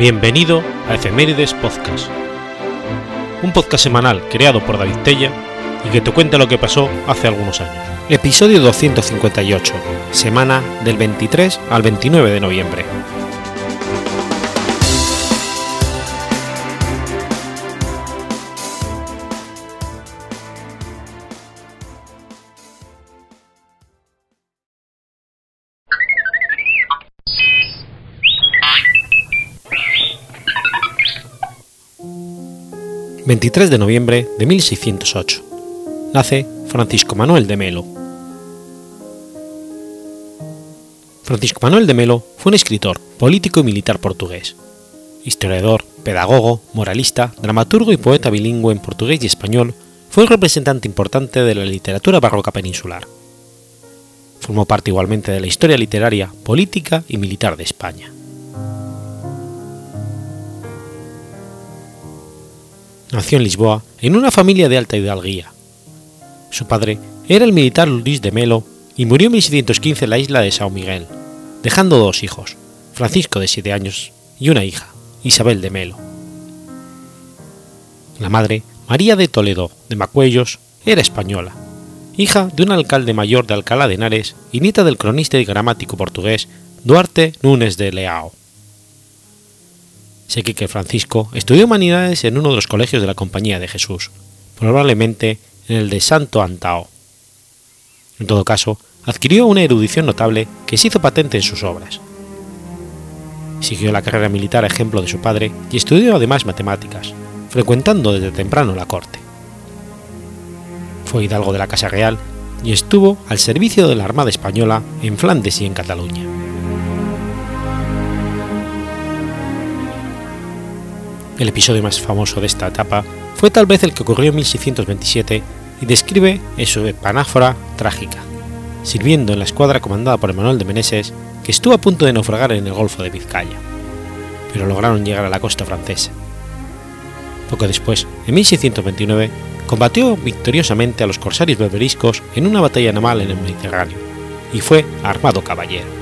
Bienvenido a Efemérides Podcast, un podcast semanal creado por David Tella y que te cuenta lo que pasó hace algunos años. Episodio 258, semana del 23 al 29 de noviembre. 23 de noviembre de 1608. Nace Francisco Manuel de Melo. Francisco Manuel de Melo fue un escritor, político y militar portugués. Historiador, pedagogo, moralista, dramaturgo y poeta bilingüe en portugués y español, fue un representante importante de la literatura barroca peninsular. Formó parte igualmente de la historia literaria, política y militar de España. Nació en Lisboa en una familia de alta hidalguía. Su padre era el militar Luis de Melo y murió en 1615 en la isla de São Miguel, dejando dos hijos, Francisco de 7 años y una hija, Isabel de Melo. La madre, María de Toledo de Macuellos, era española, hija de un alcalde mayor de Alcalá de Henares y nieta del cronista y gramático portugués Duarte Núñez de Leao que Francisco estudió humanidades en uno de los colegios de la Compañía de Jesús, probablemente en el de Santo Antao. En todo caso, adquirió una erudición notable que se hizo patente en sus obras. Siguió la carrera militar a ejemplo de su padre y estudió además matemáticas, frecuentando desde temprano la corte. Fue hidalgo de la Casa Real y estuvo al servicio de la Armada Española en Flandes y en Cataluña. El episodio más famoso de esta etapa fue tal vez el que ocurrió en 1627 y describe en su epanáfora trágica, sirviendo en la escuadra comandada por Emanuel de Meneses, que estuvo a punto de naufragar en el Golfo de Vizcaya, pero lograron llegar a la costa francesa. Poco después, en 1629, combatió victoriosamente a los corsarios berberiscos en una batalla naval en el Mediterráneo, y fue armado caballero.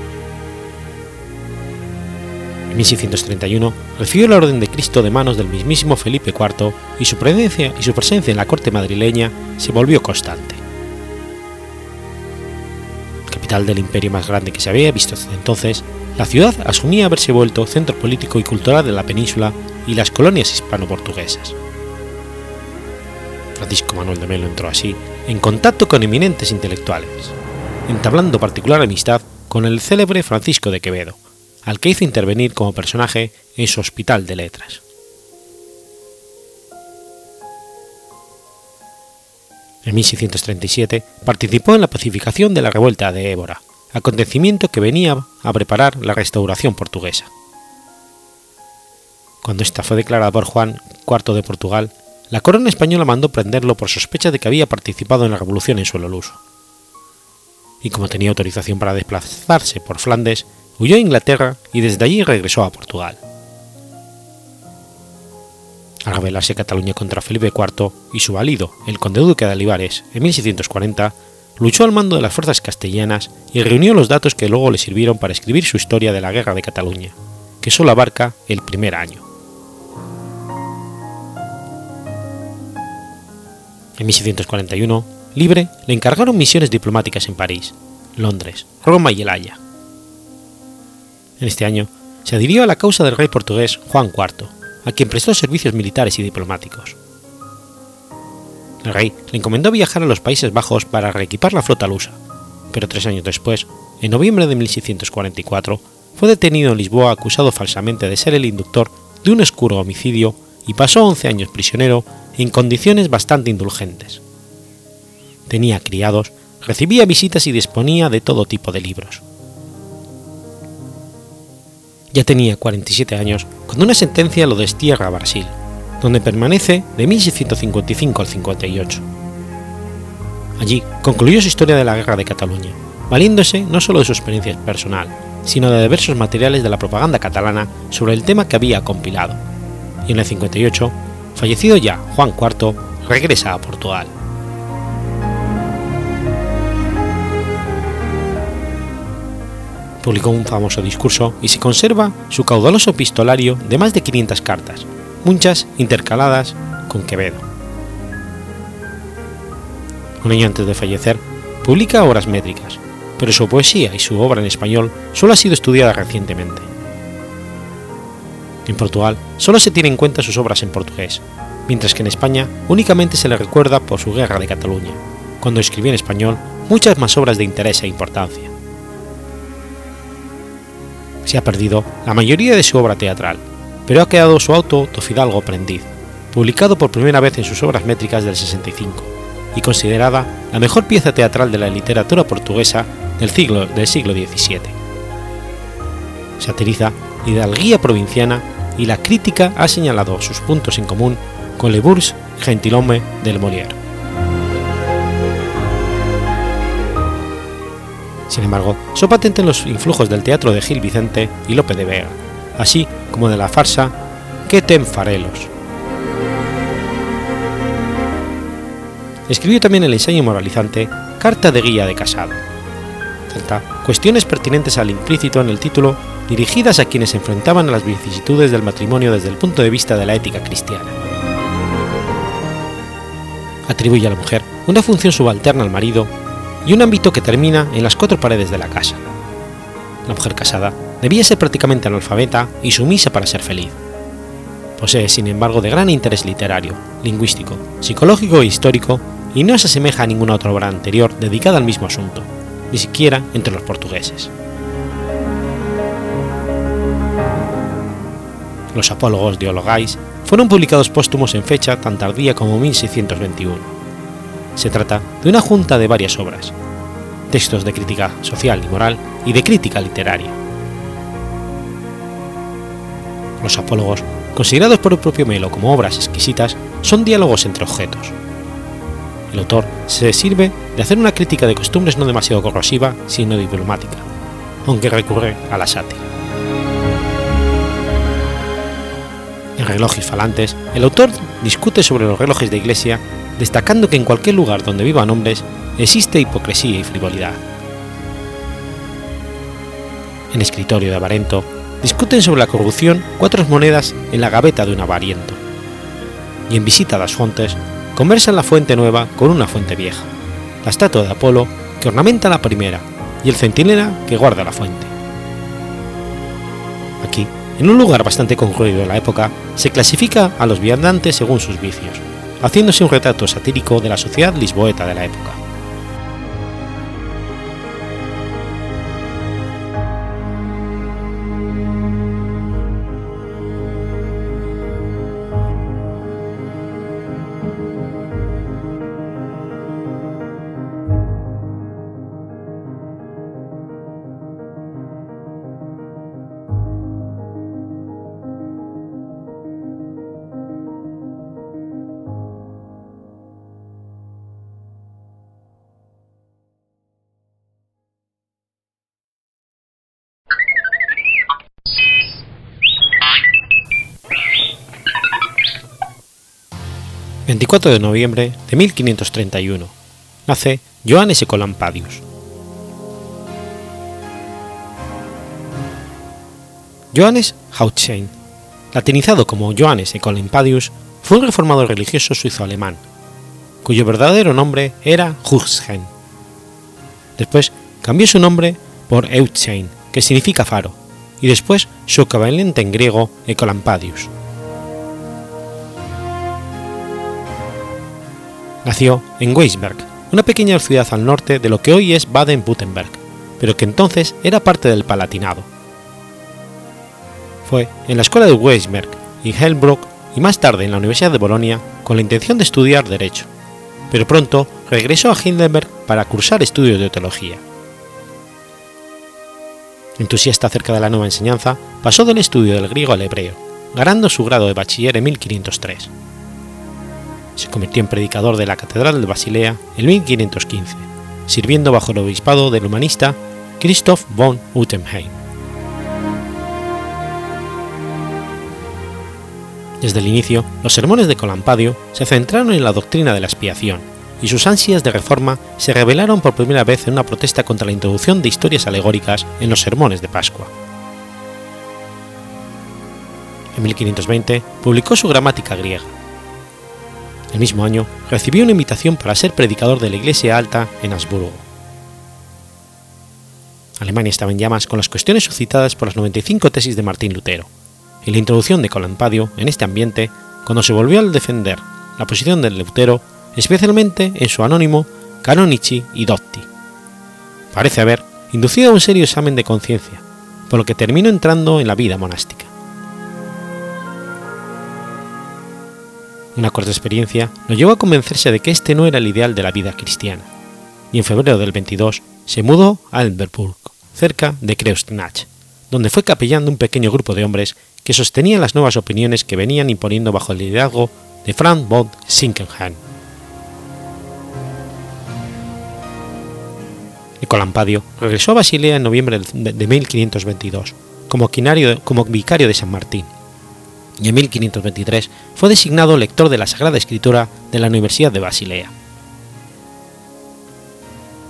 En 1631 recibió la Orden de Cristo de manos del mismísimo Felipe IV y su presencia, y su presencia en la corte madrileña se volvió constante. Capital del imperio más grande que se había visto hasta entonces, la ciudad asumía haberse vuelto centro político y cultural de la península y las colonias hispano-portuguesas. Francisco Manuel de Melo entró así en contacto con eminentes intelectuales, entablando particular amistad con el célebre Francisco de Quevedo, al que hizo intervenir como personaje en su Hospital de Letras. En 1637 participó en la pacificación de la revuelta de Évora, acontecimiento que venía a preparar la restauración portuguesa. Cuando esta fue declarada por Juan IV de Portugal, la corona española mandó prenderlo por sospecha de que había participado en la revolución en suelo luso. Y como tenía autorización para desplazarse por Flandes, huyó a Inglaterra y desde allí regresó a Portugal. Al rebelarse Cataluña contra Felipe IV y su valido, el conde duque de Olivares, en 1640, luchó al mando de las fuerzas castellanas y reunió los datos que luego le sirvieron para escribir su historia de la Guerra de Cataluña, que solo abarca el primer año. En 1641, Libre le encargaron misiones diplomáticas en París, Londres, Roma y El en este año, se adhirió a la causa del rey portugués Juan IV, a quien prestó servicios militares y diplomáticos. El rey le encomendó viajar a los Países Bajos para reequipar la flota lusa, pero tres años después, en noviembre de 1644, fue detenido en Lisboa acusado falsamente de ser el inductor de un oscuro homicidio y pasó 11 años prisionero en condiciones bastante indulgentes. Tenía criados, recibía visitas y disponía de todo tipo de libros. Ya tenía 47 años cuando una sentencia lo destierra a Brasil, donde permanece de 1655 al 58. Allí concluyó su historia de la Guerra de Cataluña, valiéndose no solo de su experiencia personal, sino de diversos materiales de la propaganda catalana sobre el tema que había compilado, y en el 58, fallecido ya Juan IV, regresa a Portugal. Publicó un famoso discurso y se conserva su caudaloso epistolario de más de 500 cartas, muchas intercaladas con Quevedo. Un año antes de fallecer, publica obras métricas, pero su poesía y su obra en español solo ha sido estudiada recientemente. En Portugal solo se tienen en cuenta sus obras en portugués, mientras que en España únicamente se le recuerda por su Guerra de Cataluña, cuando escribió en español muchas más obras de interés e importancia. Se ha perdido la mayoría de su obra teatral, pero ha quedado su auto do Fidalgo Prendiz, publicado por primera vez en sus obras métricas del 65, y considerada la mejor pieza teatral de la literatura portuguesa del siglo, del siglo XVII. Satiriza hidalguía provinciana y la crítica ha señalado sus puntos en común con Le Bourge Gentilhomme del Molière. Sin embargo, son patentes los influjos del teatro de Gil Vicente y Lope de Vega, así como de la farsa Que ten farelos. Escribió también el ensayo moralizante Carta de Guía de Casado. Cuestiones pertinentes al implícito en el título dirigidas a quienes se enfrentaban a las vicisitudes del matrimonio desde el punto de vista de la ética cristiana. Atribuye a la mujer una función subalterna al marido y un ámbito que termina en las cuatro paredes de la casa. La mujer casada debía ser prácticamente analfabeta y sumisa para ser feliz. Posee, sin embargo, de gran interés literario, lingüístico, psicológico e histórico y no se asemeja a ninguna otra obra anterior dedicada al mismo asunto, ni siquiera entre los portugueses. Los apólogos de Ologais fueron publicados póstumos en fecha tan tardía como 1621. Se trata de una junta de varias obras, textos de crítica social y moral y de crítica literaria. Los apólogos, considerados por el propio Melo como obras exquisitas, son diálogos entre objetos. El autor se sirve de hacer una crítica de costumbres no demasiado corrosiva, sino diplomática, aunque recurre a la sátira. En Relojes Falantes, el autor discute sobre los relojes de iglesia, destacando que en cualquier lugar donde vivan hombres existe hipocresía y frivolidad. En Escritorio de Avarento, discuten sobre la corrupción cuatro monedas en la gaveta de un avariento. Y en Visita a las Fuentes, conversan la fuente nueva con una fuente vieja, la estatua de Apolo que ornamenta la primera y el centinela que guarda la fuente. Aquí, en un lugar bastante concluido de la época, se clasifica a los viandantes según sus vicios, haciéndose un retrato satírico de la sociedad lisboeta de la época. 24 de noviembre de 1531, nace Johannes Ecolampadius. Johannes Hautschein, latinizado como Johannes Ecolampadius, fue un reformador religioso suizo-alemán, cuyo verdadero nombre era Huxheim. Después cambió su nombre por Eutschein, que significa faro, y después su equivalente en griego Ecolampadius. Nació en Weisberg, una pequeña ciudad al norte de lo que hoy es Baden-Württemberg, pero que entonces era parte del Palatinado. Fue en la escuela de Weisberg y Helmbrook y más tarde en la Universidad de Bolonia con la intención de estudiar Derecho, pero pronto regresó a Heidelberg para cursar estudios de teología. Entusiasta acerca de la nueva enseñanza, pasó del estudio del griego al hebreo, ganando su grado de bachiller en 1503 se convirtió en predicador de la Catedral de Basilea en 1515, sirviendo bajo el obispado del humanista Christoph von Utenheim. Desde el inicio, los sermones de Colampadio se centraron en la doctrina de la expiación, y sus ansias de reforma se revelaron por primera vez en una protesta contra la introducción de historias alegóricas en los sermones de Pascua. En 1520 publicó su gramática griega. El mismo año recibió una invitación para ser predicador de la Iglesia Alta en Habsburgo. Alemania estaba en llamas con las cuestiones suscitadas por las 95 tesis de Martín Lutero, y la introducción de Colampadio en este ambiente cuando se volvió a defender la posición del Lutero, especialmente en su anónimo Canonici y Dotti. Parece haber inducido a un serio examen de conciencia, por lo que terminó entrando en la vida monástica. Una corta experiencia lo llevó a convencerse de que este no era el ideal de la vida cristiana, y en febrero del 22 se mudó a Elberburg, cerca de Kreuznach, donde fue capellán de un pequeño grupo de hombres que sostenían las nuevas opiniones que venían imponiendo bajo el liderazgo de Franz von Sinkenheim. Nicolampadio regresó a Basilea en noviembre de 1522 como, como vicario de San Martín y en 1523 fue designado lector de la Sagrada Escritura de la Universidad de Basilea.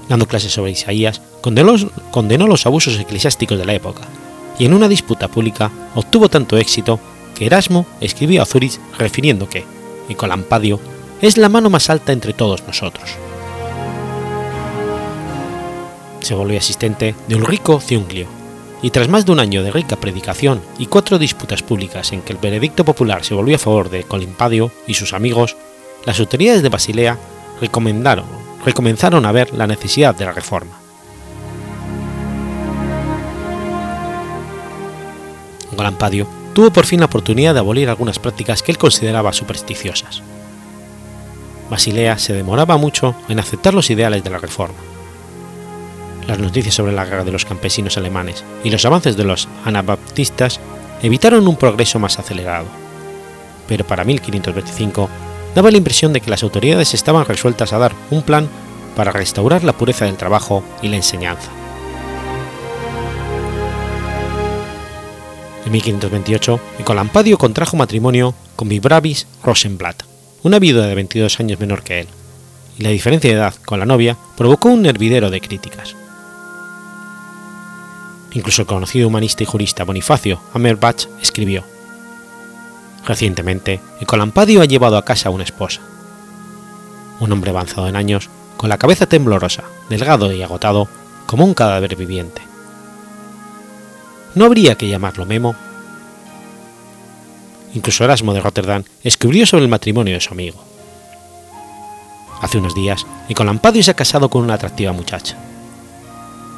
Dando clases sobre Isaías, condenó, condenó los abusos eclesiásticos de la época y en una disputa pública obtuvo tanto éxito que Erasmo escribió a Zurich refiriendo que Nicolampadio es la mano más alta entre todos nosotros. Se volvió asistente de Ulrico Ziunglio, y tras más de un año de rica predicación y cuatro disputas públicas en que el veredicto popular se volvió a favor de Colimpadio y sus amigos, las autoridades de Basilea recomendaron, recomenzaron a ver la necesidad de la reforma. Colampadio tuvo por fin la oportunidad de abolir algunas prácticas que él consideraba supersticiosas. Basilea se demoraba mucho en aceptar los ideales de la reforma las noticias sobre la guerra de los campesinos alemanes y los avances de los anabaptistas evitaron un progreso más acelerado. Pero para 1525 daba la impresión de que las autoridades estaban resueltas a dar un plan para restaurar la pureza del trabajo y la enseñanza. En 1528, Nicolampadio contrajo matrimonio con Vibravis Rosenblatt, una viuda de 22 años menor que él, y la diferencia de edad con la novia provocó un hervidero de críticas. Incluso el conocido humanista y jurista Bonifacio Amerbach escribió: Recientemente, Ecolampadio ha llevado a casa a una esposa. Un hombre avanzado en años, con la cabeza temblorosa, delgado y agotado, como un cadáver viviente. ¿No habría que llamarlo Memo? Incluso Erasmo de Rotterdam escribió sobre el matrimonio de su amigo. Hace unos días, Ecolampadio se ha casado con una atractiva muchacha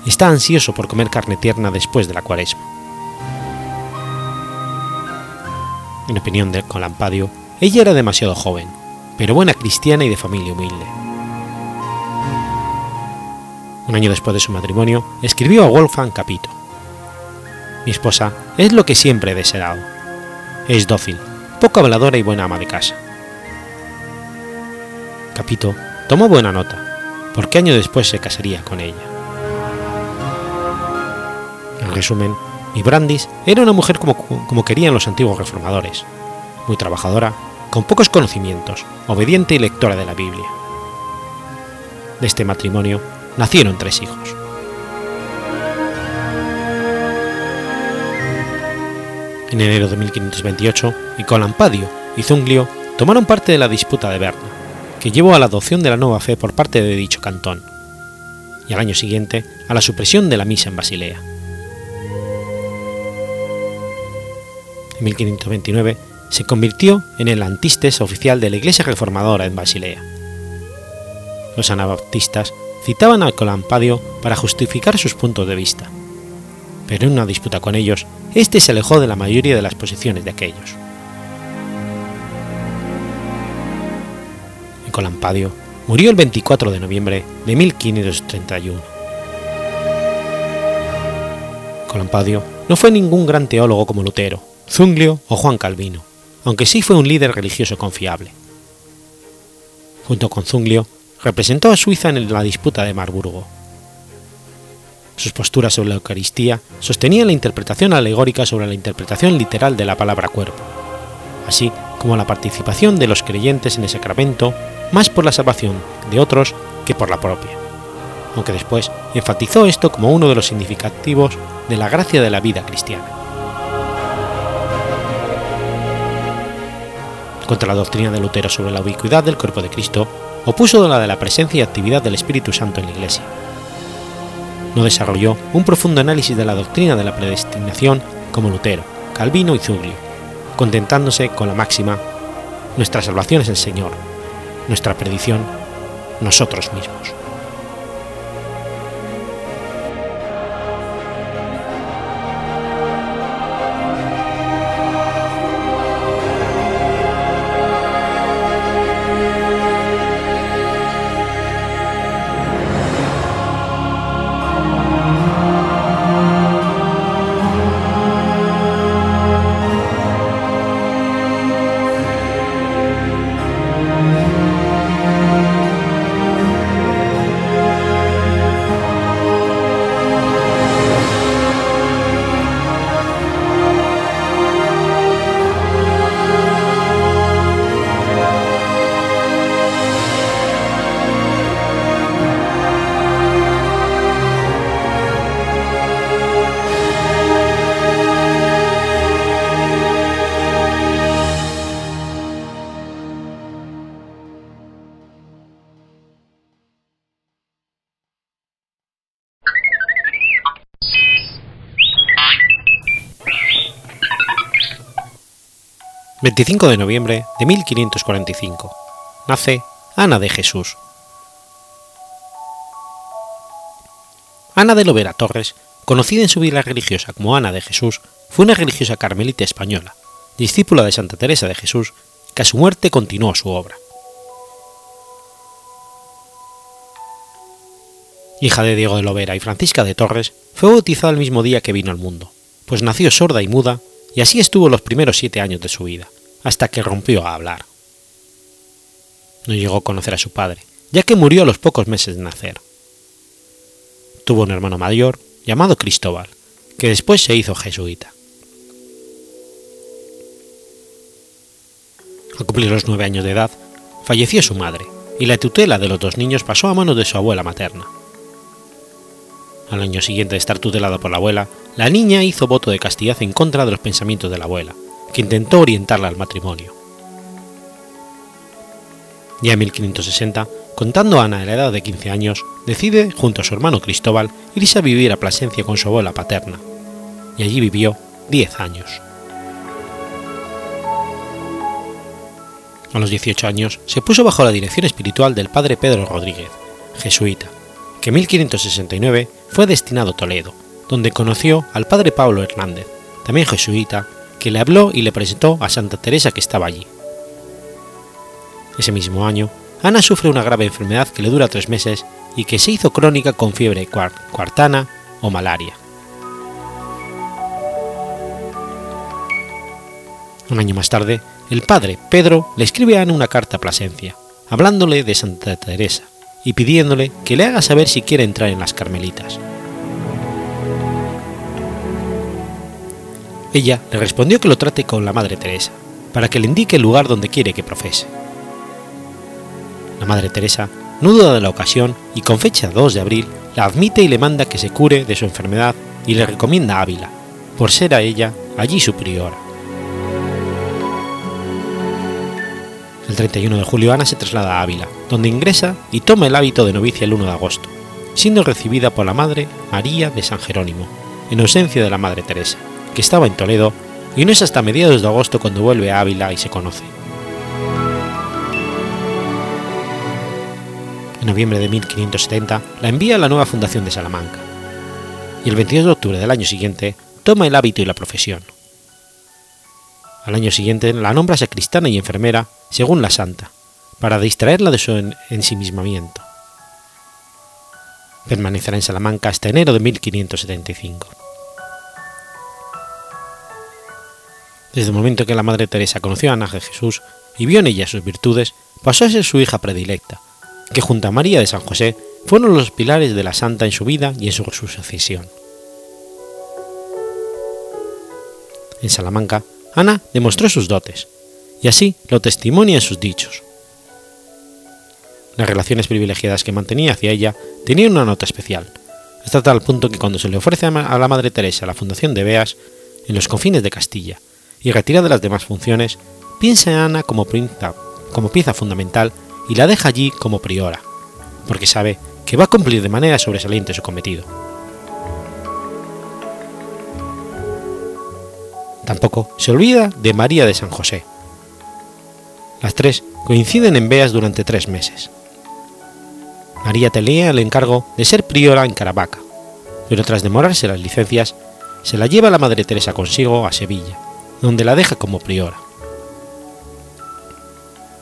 está ansioso por comer carne tierna después de la cuaresma. En opinión de Colampadio, ella era demasiado joven, pero buena cristiana y de familia humilde. Un año después de su matrimonio, escribió a Wolfgang Capito. Mi esposa es lo que siempre he deseado. Es dócil, poco habladora y buena ama de casa. Capito tomó buena nota, porque año después se casaría con ella. En resumen, Brandis era una mujer como, como querían los antiguos reformadores, muy trabajadora, con pocos conocimientos, obediente y lectora de la Biblia. De este matrimonio nacieron tres hijos. En enero de 1528, Nicolampadio y Zunglio tomaron parte de la disputa de Berna, que llevó a la adopción de la nueva fe por parte de dicho cantón, y al año siguiente a la supresión de la misa en Basilea. 1529, se convirtió en el antistes oficial de la Iglesia Reformadora en Basilea. Los anabaptistas citaban al Colampadio para justificar sus puntos de vista, pero en una disputa con ellos, éste se alejó de la mayoría de las posiciones de aquellos. El Colampadio murió el 24 de noviembre de 1531. Colampadio no fue ningún gran teólogo como Lutero, Zunglio o Juan Calvino, aunque sí fue un líder religioso confiable. Junto con Zunglio, representó a Suiza en la disputa de Marburgo. Sus posturas sobre la Eucaristía sostenían la interpretación alegórica sobre la interpretación literal de la palabra cuerpo, así como la participación de los creyentes en el sacramento más por la salvación de otros que por la propia, aunque después enfatizó esto como uno de los significativos de la gracia de la vida cristiana. Contra la doctrina de Lutero sobre la ubicuidad del cuerpo de Cristo, opuso la de la presencia y actividad del Espíritu Santo en la Iglesia. No desarrolló un profundo análisis de la doctrina de la predestinación como Lutero, Calvino y Zuglio, contentándose con la máxima, nuestra salvación es el Señor, nuestra perdición, nosotros mismos. 25 de noviembre de 1545. Nace Ana de Jesús. Ana de Lovera Torres, conocida en su vida religiosa como Ana de Jesús, fue una religiosa carmelita española, discípula de Santa Teresa de Jesús, que a su muerte continuó su obra. Hija de Diego de Lovera y Francisca de Torres, fue bautizada el mismo día que vino al mundo, pues nació sorda y muda y así estuvo los primeros siete años de su vida, hasta que rompió a hablar. No llegó a conocer a su padre, ya que murió a los pocos meses de nacer. Tuvo un hermano mayor llamado Cristóbal, que después se hizo jesuita. Al cumplir los nueve años de edad, falleció su madre, y la tutela de los dos niños pasó a manos de su abuela materna. Al año siguiente de estar tutelada por la abuela, la niña hizo voto de castidad en contra de los pensamientos de la abuela, que intentó orientarla al matrimonio. Ya en 1560, contando Ana a la edad de 15 años, decide, junto a su hermano Cristóbal, irse a vivir a Plasencia con su abuela paterna, y allí vivió 10 años. A los 18 años se puso bajo la dirección espiritual del padre Pedro Rodríguez, jesuita, que en 1569 fue destinado a Toledo, donde conoció al padre Pablo Hernández, también jesuita, que le habló y le presentó a Santa Teresa que estaba allí. Ese mismo año, Ana sufre una grave enfermedad que le dura tres meses y que se hizo crónica con fiebre cuartana o malaria. Un año más tarde, el padre Pedro le escribe a Ana una carta a Plasencia, hablándole de Santa Teresa y pidiéndole que le haga saber si quiere entrar en las Carmelitas. Ella le respondió que lo trate con la Madre Teresa, para que le indique el lugar donde quiere que profese. La Madre Teresa no duda de la ocasión y con fecha 2 de abril la admite y le manda que se cure de su enfermedad y le recomienda Ávila, por ser a ella allí su priora. El 31 de julio Ana se traslada a Ávila, donde ingresa y toma el hábito de novicia el 1 de agosto, siendo recibida por la Madre María de San Jerónimo, en ausencia de la Madre Teresa que estaba en Toledo, y no es hasta mediados de agosto cuando vuelve a Ávila y se conoce. En noviembre de 1570 la envía a la nueva fundación de Salamanca, y el 22 de octubre del año siguiente toma el hábito y la profesión. Al año siguiente la nombra sacristana y enfermera, según la santa, para distraerla de su ensimismamiento. Permanecerá en Salamanca hasta enero de 1575. Desde el momento que la Madre Teresa conoció a Ana de Jesús y vio en ella sus virtudes, pasó a ser su hija predilecta, que junto a María de San José fueron los pilares de la santa en su vida y en su sucesión. En Salamanca, Ana demostró sus dotes, y así lo testimonia en sus dichos. Las relaciones privilegiadas que mantenía hacia ella tenían una nota especial, hasta tal punto que cuando se le ofrece a la Madre Teresa la fundación de Beas, en los confines de Castilla, y retira de las demás funciones, piensa en Ana como, como pieza fundamental y la deja allí como priora, porque sabe que va a cumplir de manera sobresaliente su cometido. Tampoco se olvida de María de San José. Las tres coinciden en Beas durante tres meses. María tenía el encargo de ser priora en Caravaca, pero tras demorarse las licencias, se la lleva la Madre Teresa consigo a Sevilla, donde la deja como priora.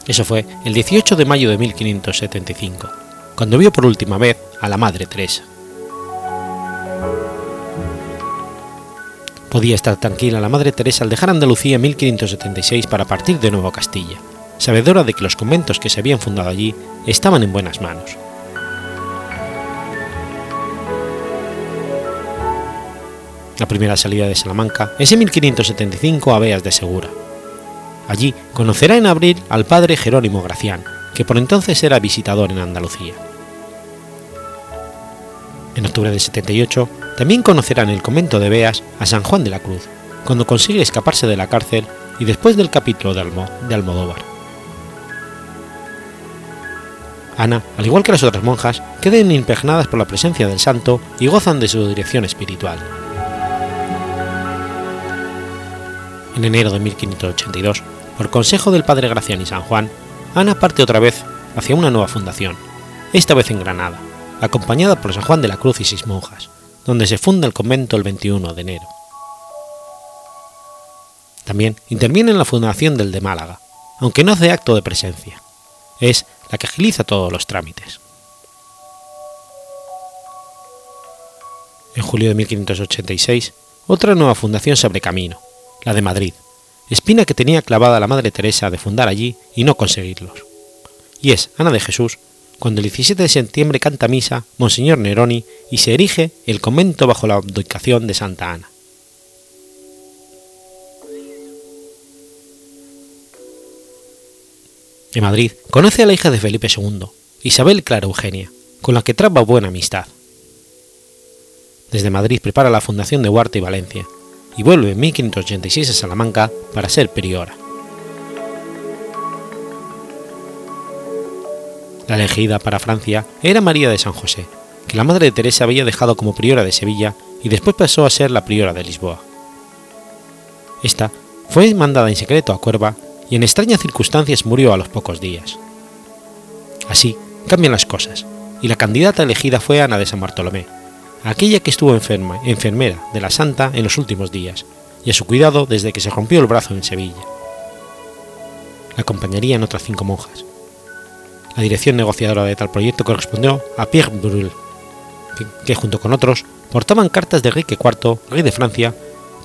Eso fue el 18 de mayo de 1575, cuando vio por última vez a la Madre Teresa. Podía estar tranquila la Madre Teresa al dejar Andalucía en 1576 para partir de nuevo a Castilla, sabedora de que los conventos que se habían fundado allí estaban en buenas manos. La primera salida de Salamanca es en 1575 a Beas de Segura. Allí conocerá en abril al padre Jerónimo Gracián, que por entonces era visitador en Andalucía. En octubre de 78 también conocerá en el convento de Beas a San Juan de la Cruz, cuando consigue escaparse de la cárcel y después del capítulo de, de Almodóvar. Ana, al igual que las otras monjas, quedan impregnadas por la presencia del santo y gozan de su dirección espiritual. En enero de 1582, por consejo del padre Gracián y San Juan, Ana parte otra vez hacia una nueva fundación, esta vez en Granada, acompañada por San Juan de la Cruz y seis monjas, donde se funda el convento el 21 de enero. También interviene en la fundación del de Málaga, aunque no hace acto de presencia. Es la que agiliza todos los trámites. En julio de 1586, otra nueva fundación se abre camino, la de Madrid, espina que tenía clavada la Madre Teresa de fundar allí y no conseguirlos. Y es Ana de Jesús cuando el 17 de septiembre canta misa Monseñor Neroni y se erige el convento bajo la abdicación de Santa Ana. En Madrid conoce a la hija de Felipe II, Isabel Clara Eugenia, con la que traba buena amistad. Desde Madrid prepara la fundación de Huarte y Valencia, y vuelve en 1586 a Salamanca para ser priora. La elegida para Francia era María de San José, que la madre de Teresa había dejado como priora de Sevilla y después pasó a ser la priora de Lisboa. Esta fue mandada en secreto a Cuerva y en extrañas circunstancias murió a los pocos días. Así cambian las cosas, y la candidata elegida fue Ana de San Bartolomé, aquella que estuvo enferma, enfermera de la Santa en los últimos días, y a su cuidado desde que se rompió el brazo en Sevilla. La acompañarían otras cinco monjas. La dirección negociadora de tal proyecto correspondió a Pierre Brul, que, junto con otros portaban cartas de Enrique IV, rey de Francia,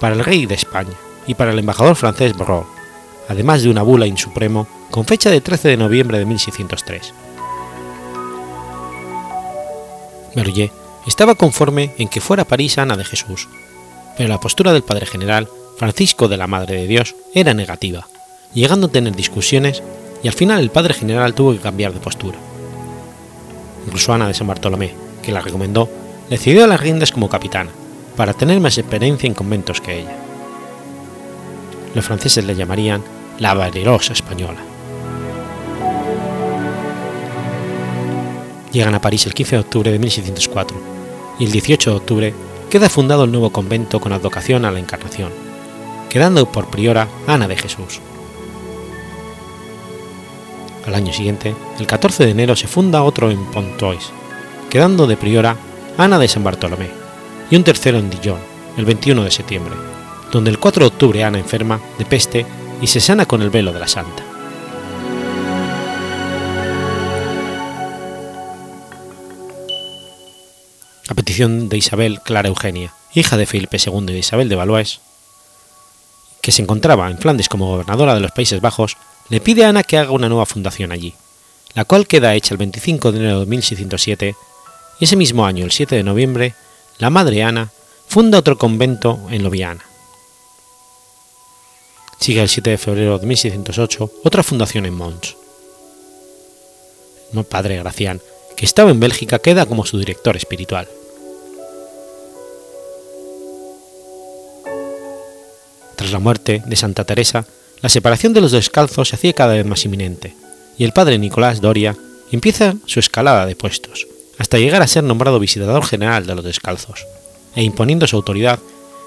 para el rey de España y para el embajador francés Brault, además de una bula in supremo con fecha de 13 de noviembre de 1603. Merlier estaba conforme en que fuera París Ana de Jesús, pero la postura del padre general, Francisco de la Madre de Dios, era negativa, llegando a tener discusiones y al final el padre general tuvo que cambiar de postura. Incluso Ana de San Bartolomé, que la recomendó, le cedió las riendas como capitana, para tener más experiencia en conventos que ella. Los franceses le llamarían la valerosa española. Llegan a París el 15 de octubre de 1604 y el 18 de octubre queda fundado el nuevo convento con advocación a la Encarnación, quedando por priora Ana de Jesús. Al año siguiente, el 14 de enero, se funda otro en Pontois, quedando de priora Ana de San Bartolomé, y un tercero en Dijon, el 21 de septiembre, donde el 4 de octubre Ana enferma de peste y se sana con el velo de la Santa. Petición de Isabel Clara Eugenia, hija de Felipe II y Isabel de Valois, que se encontraba en Flandes como gobernadora de los Países Bajos, le pide a Ana que haga una nueva fundación allí, la cual queda hecha el 25 de enero de 1607, y ese mismo año, el 7 de noviembre, la madre Ana funda otro convento en Loviana. Sigue el 7 de febrero de 1608 otra fundación en Mons. El padre Gracián, que estaba en Bélgica, queda como su director espiritual. Tras la muerte de Santa Teresa, la separación de los descalzos se hacía cada vez más inminente, y el padre Nicolás Doria empieza su escalada de puestos, hasta llegar a ser nombrado visitador general de los descalzos, e imponiendo su autoridad,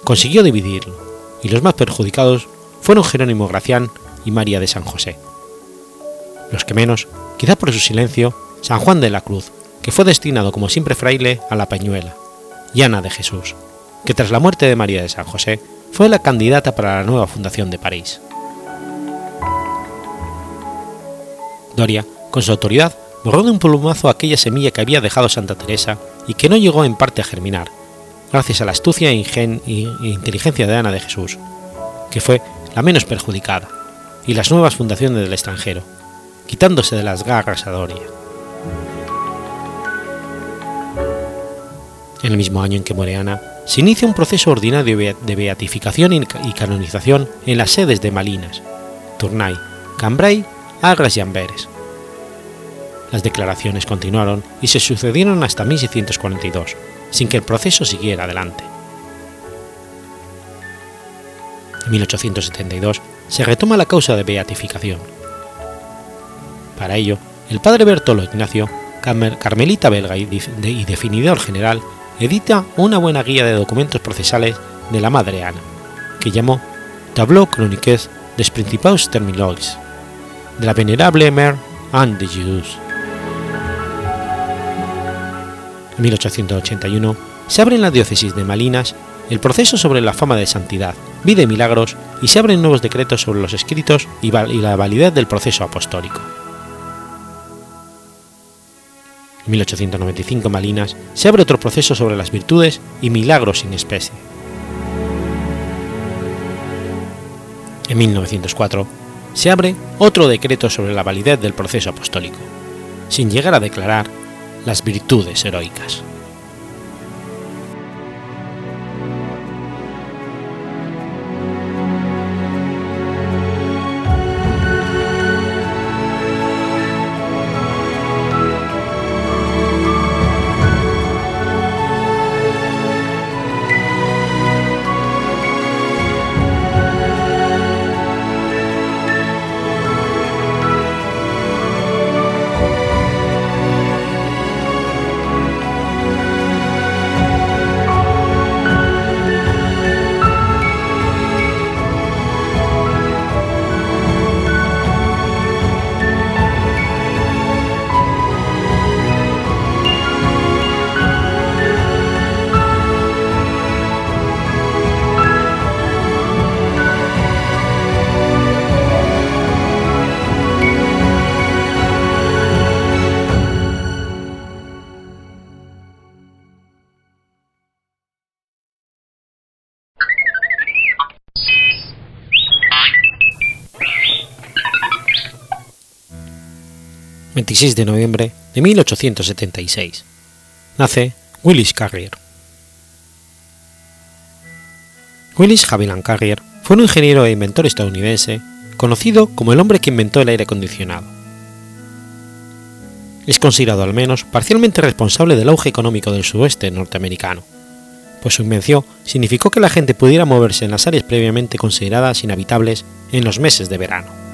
consiguió dividirlo, y los más perjudicados fueron Jerónimo Gracián y María de San José. Los que menos, quizá por su silencio, San Juan de la Cruz, que fue destinado como siempre fraile a la Pañuela, y Ana de Jesús, que tras la muerte de María de San José fue la candidata para la nueva fundación de París. Doria, con su autoridad, borró de un plumazo aquella semilla que había dejado Santa Teresa y que no llegó en parte a germinar, gracias a la astucia e, inteligencia de Ana de Jesús, que fue la menos perjudicada, y las nuevas fundaciones del extranjero, quitándose de las garras a Doria. En el mismo año en que muere se inicia un proceso ordinario de beatificación y canonización en las sedes de Malinas, Tournai, Cambrai, Agras y Amberes. Las declaraciones continuaron y se sucedieron hasta 1642, sin que el proceso siguiera adelante. En 1872 se retoma la causa de beatificación. Para ello, el padre Bertolo Ignacio, carmelita belga y definidor general, edita una buena guía de documentos procesales de la Madre Ana, que llamó Tableau chroniques des principaux terminologues, de la venerable Mère Anne de Jésus. En 1881 se abre en la diócesis de Malinas el proceso sobre la fama de santidad, vida y milagros y se abren nuevos decretos sobre los escritos y, la validez del proceso apostólico. 1895 Malinas se abre otro proceso sobre las virtudes y milagros sin especie. En 1904 se abre otro decreto sobre la validez del proceso apostólico, sin llegar a declarar las virtudes heroicas. 26 de noviembre de 1876. Nace Willis Carrier. Willis Haviland Carrier fue un ingeniero e inventor estadounidense conocido como el hombre que inventó el aire acondicionado. Es considerado al menos parcialmente responsable del auge económico del suroeste norteamericano, pues su invención significó que la gente pudiera moverse en las áreas previamente consideradas inhabitables en los meses de verano.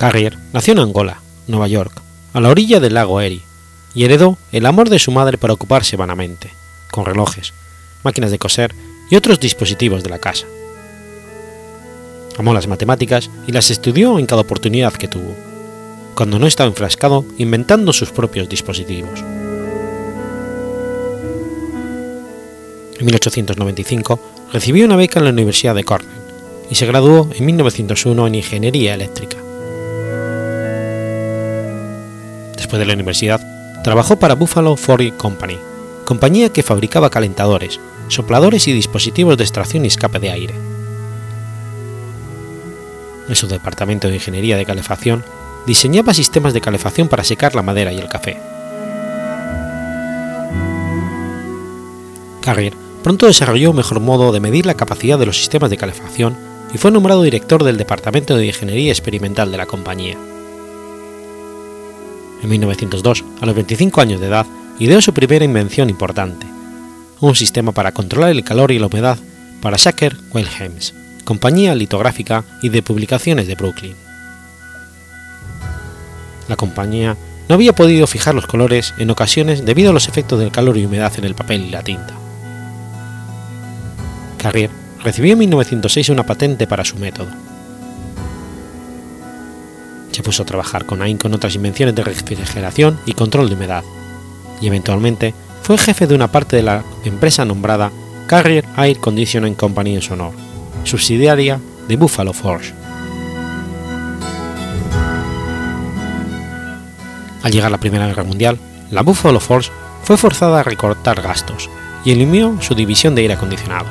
Carrier nació en Angola, Nueva York, a la orilla del lago Erie, y heredó el amor de su madre para ocuparse vanamente, con relojes, máquinas de coser y otros dispositivos de la casa. Amó las matemáticas y las estudió en cada oportunidad que tuvo, cuando no estaba enfrascado inventando sus propios dispositivos. En 1895 recibió una beca en la Universidad de Cornell y se graduó en 1901 en Ingeniería Eléctrica. Después de la universidad, trabajó para Buffalo Ford Company, compañía que fabricaba calentadores, sopladores y dispositivos de extracción y escape de aire. En su departamento de ingeniería de calefacción, diseñaba sistemas de calefacción para secar la madera y el café. Carrier pronto desarrolló un mejor modo de medir la capacidad de los sistemas de calefacción y fue nombrado director del Departamento de Ingeniería Experimental de la compañía. En 1902, a los 25 años de edad, ideó su primera invención importante, un sistema para controlar el calor y la humedad para Sacker Wilhelms, compañía litográfica y de publicaciones de Brooklyn. La compañía no había podido fijar los colores en ocasiones debido a los efectos del calor y humedad en el papel y la tinta. Carrier recibió en 1906 una patente para su método. Se puso a trabajar con AIN con otras invenciones de refrigeración y control de humedad, y eventualmente fue jefe de una parte de la empresa nombrada Carrier Air Conditioning Company en su honor, subsidiaria de Buffalo Forge. Al llegar la Primera Guerra Mundial, la Buffalo Forge fue forzada a recortar gastos y eliminó su división de aire acondicionado.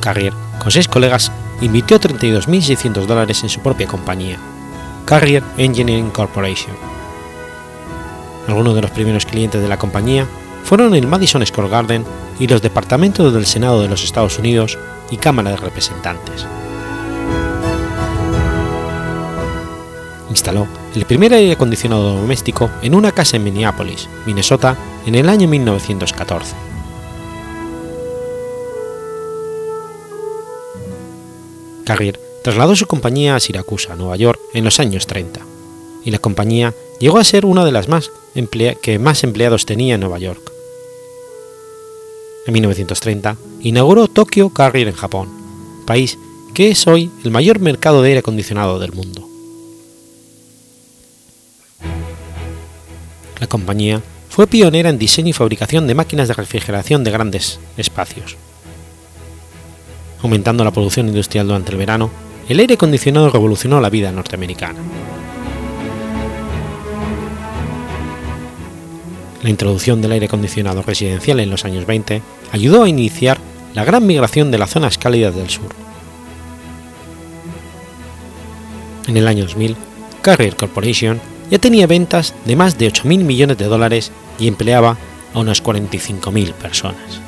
Carrier, con seis colegas, invirtió 32.600 dólares en su propia compañía, Carrier Engineering Corporation. Algunos de los primeros clientes de la compañía fueron el Madison Square Garden y los departamentos del Senado de los Estados Unidos y Cámara de Representantes. Instaló el primer aire acondicionado doméstico en una casa en Minneapolis, Minnesota, en el año 1914. Carrier trasladó su compañía a Siracusa, Nueva York, en los años 30, y la compañía llegó a ser una de las más que más empleados tenía en Nueva York. En 1930 inauguró Tokyo Carrier en Japón, país que es hoy el mayor mercado de aire acondicionado del mundo. La compañía fue pionera en diseño y fabricación de máquinas de refrigeración de grandes espacios. Aumentando la producción industrial durante el verano, el aire acondicionado revolucionó la vida norteamericana. La introducción del aire acondicionado residencial en los años 20 ayudó a iniciar la gran migración de las zonas cálidas del sur. En el año 2000, Carrier Corporation ya tenía ventas de más de 8.000 millones de dólares y empleaba a unas 45.000 personas.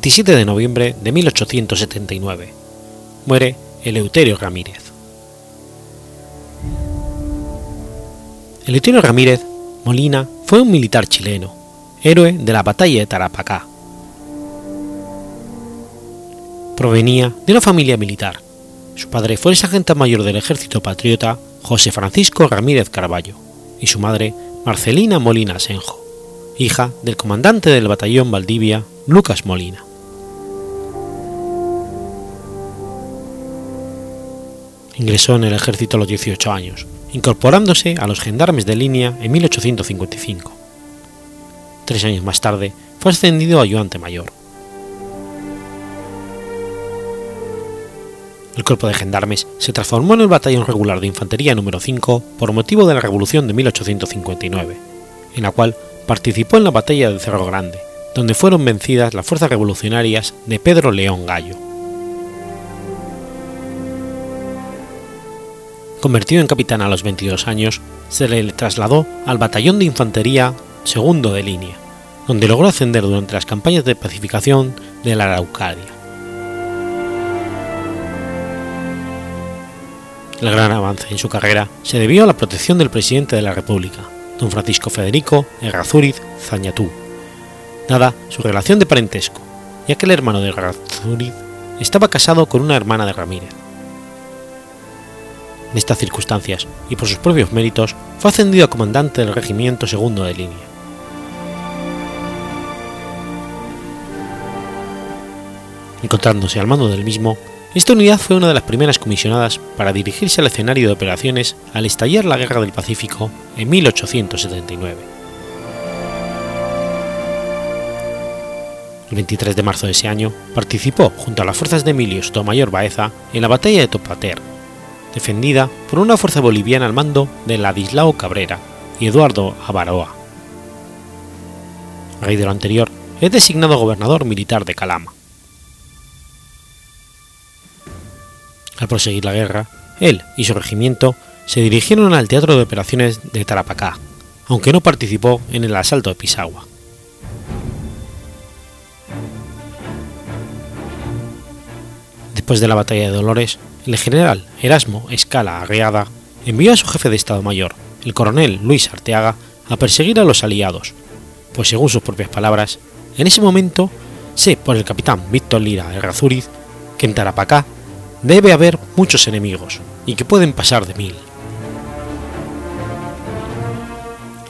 27 de noviembre de 1879. Muere Eleuterio Ramírez. Eleuterio Ramírez Molina fue un militar chileno, héroe de la batalla de Tarapacá. Provenía de una familia militar. Su padre fue el sargento mayor del ejército patriota José Francisco Ramírez Carballo y su madre Marcelina Molina Senjo, hija del comandante del batallón Valdivia Lucas Molina. Ingresó en el ejército a los 18 años, incorporándose a los gendarmes de línea en 1855. Tres años más tarde fue ascendido a ayudante mayor. El cuerpo de gendarmes se transformó en el batallón regular de infantería número 5 por motivo de la Revolución de 1859, en la cual participó en la batalla de Cerro Grande, donde fueron vencidas las fuerzas revolucionarias de Pedro León Gallo. Convertido en capitán a los 22 años, se le trasladó al Batallón de Infantería segundo de línea, donde logró ascender durante las campañas de pacificación de la Araucaria. El gran avance en su carrera se debió a la protección del presidente de la República, don Francisco Federico Errázuriz Zañatú, dada su relación de parentesco, ya que el hermano de Errázuriz estaba casado con una hermana de Ramírez. En estas circunstancias, y por sus propios méritos, fue ascendido a comandante del Regimiento Segundo de Línea. Encontrándose al mando del mismo, esta unidad fue una de las primeras comisionadas para dirigirse al escenario de operaciones al estallar la Guerra del Pacífico en 1879. El 23 de marzo de ese año participó junto a las fuerzas de Emilio Sotomayor Baeza en la batalla de Topater, defendida por una fuerza boliviana al mando de Ladislao Cabrera y Eduardo Avaroa. Raíz de lo anterior, es designado gobernador militar de Calama. Al proseguir la guerra, él y su regimiento se dirigieron al Teatro de Operaciones de Tarapacá, aunque no participó en el asalto de Pisagua. Después de la batalla de Dolores, el general Erasmo Escala Arreada envió a su jefe de Estado Mayor, el coronel Luis Arteaga, a perseguir a los aliados, pues según sus propias palabras, en ese momento sé por el capitán Víctor Lira Errazuriz que en Tarapacá debe haber muchos enemigos y que pueden pasar de mil.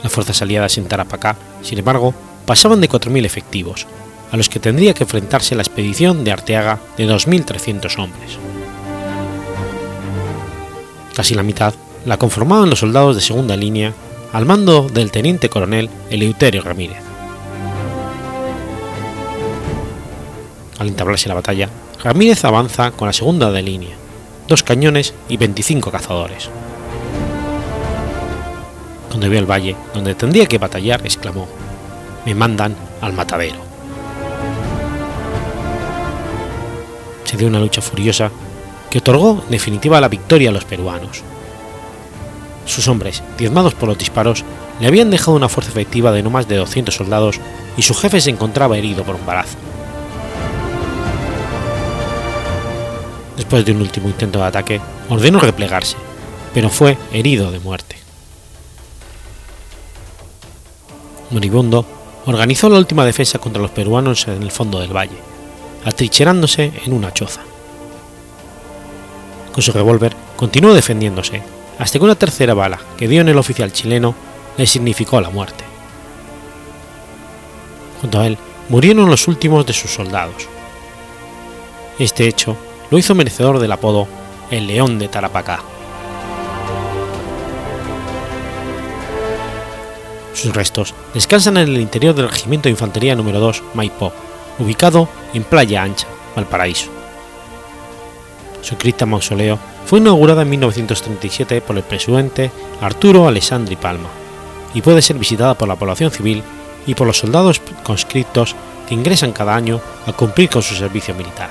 Las fuerzas aliadas en Tarapacá, sin embargo, pasaban de 4.000 efectivos, a los que tendría que enfrentarse la expedición de Arteaga de 2.300 hombres. Casi la mitad la conformaban los soldados de segunda línea al mando del teniente coronel Eleuterio Ramírez. Al entablarse la batalla, Ramírez avanza con la segunda de línea, dos cañones y 25 cazadores. Cuando vio el valle donde tendría que batallar, exclamó: Me mandan al matadero. Se dio una lucha furiosa que otorgó en definitiva la victoria a los peruanos. Sus hombres, diezmados por los disparos, le habían dejado una fuerza efectiva de no más de 200 soldados y su jefe se encontraba herido por un balazo. Después de un último intento de ataque, ordenó replegarse, pero fue herido de muerte. Moribundo organizó la última defensa contra los peruanos en el fondo del valle, atrincherándose en una choza. Con su revólver continuó defendiéndose, hasta que una tercera bala que dio en el oficial chileno le significó la muerte. Junto a él murieron los últimos de sus soldados. Este hecho lo hizo merecedor del apodo El León de Tarapacá. Sus restos descansan en el interior del Regimiento de Infantería número 2 Maipó, ubicado en Playa Ancha, Valparaíso. Su cripta mausoleo fue inaugurada en 1937 por el presidente Arturo Alessandri Palma y puede ser visitada por la población civil y por los soldados conscriptos que ingresan cada año a cumplir con su servicio militar.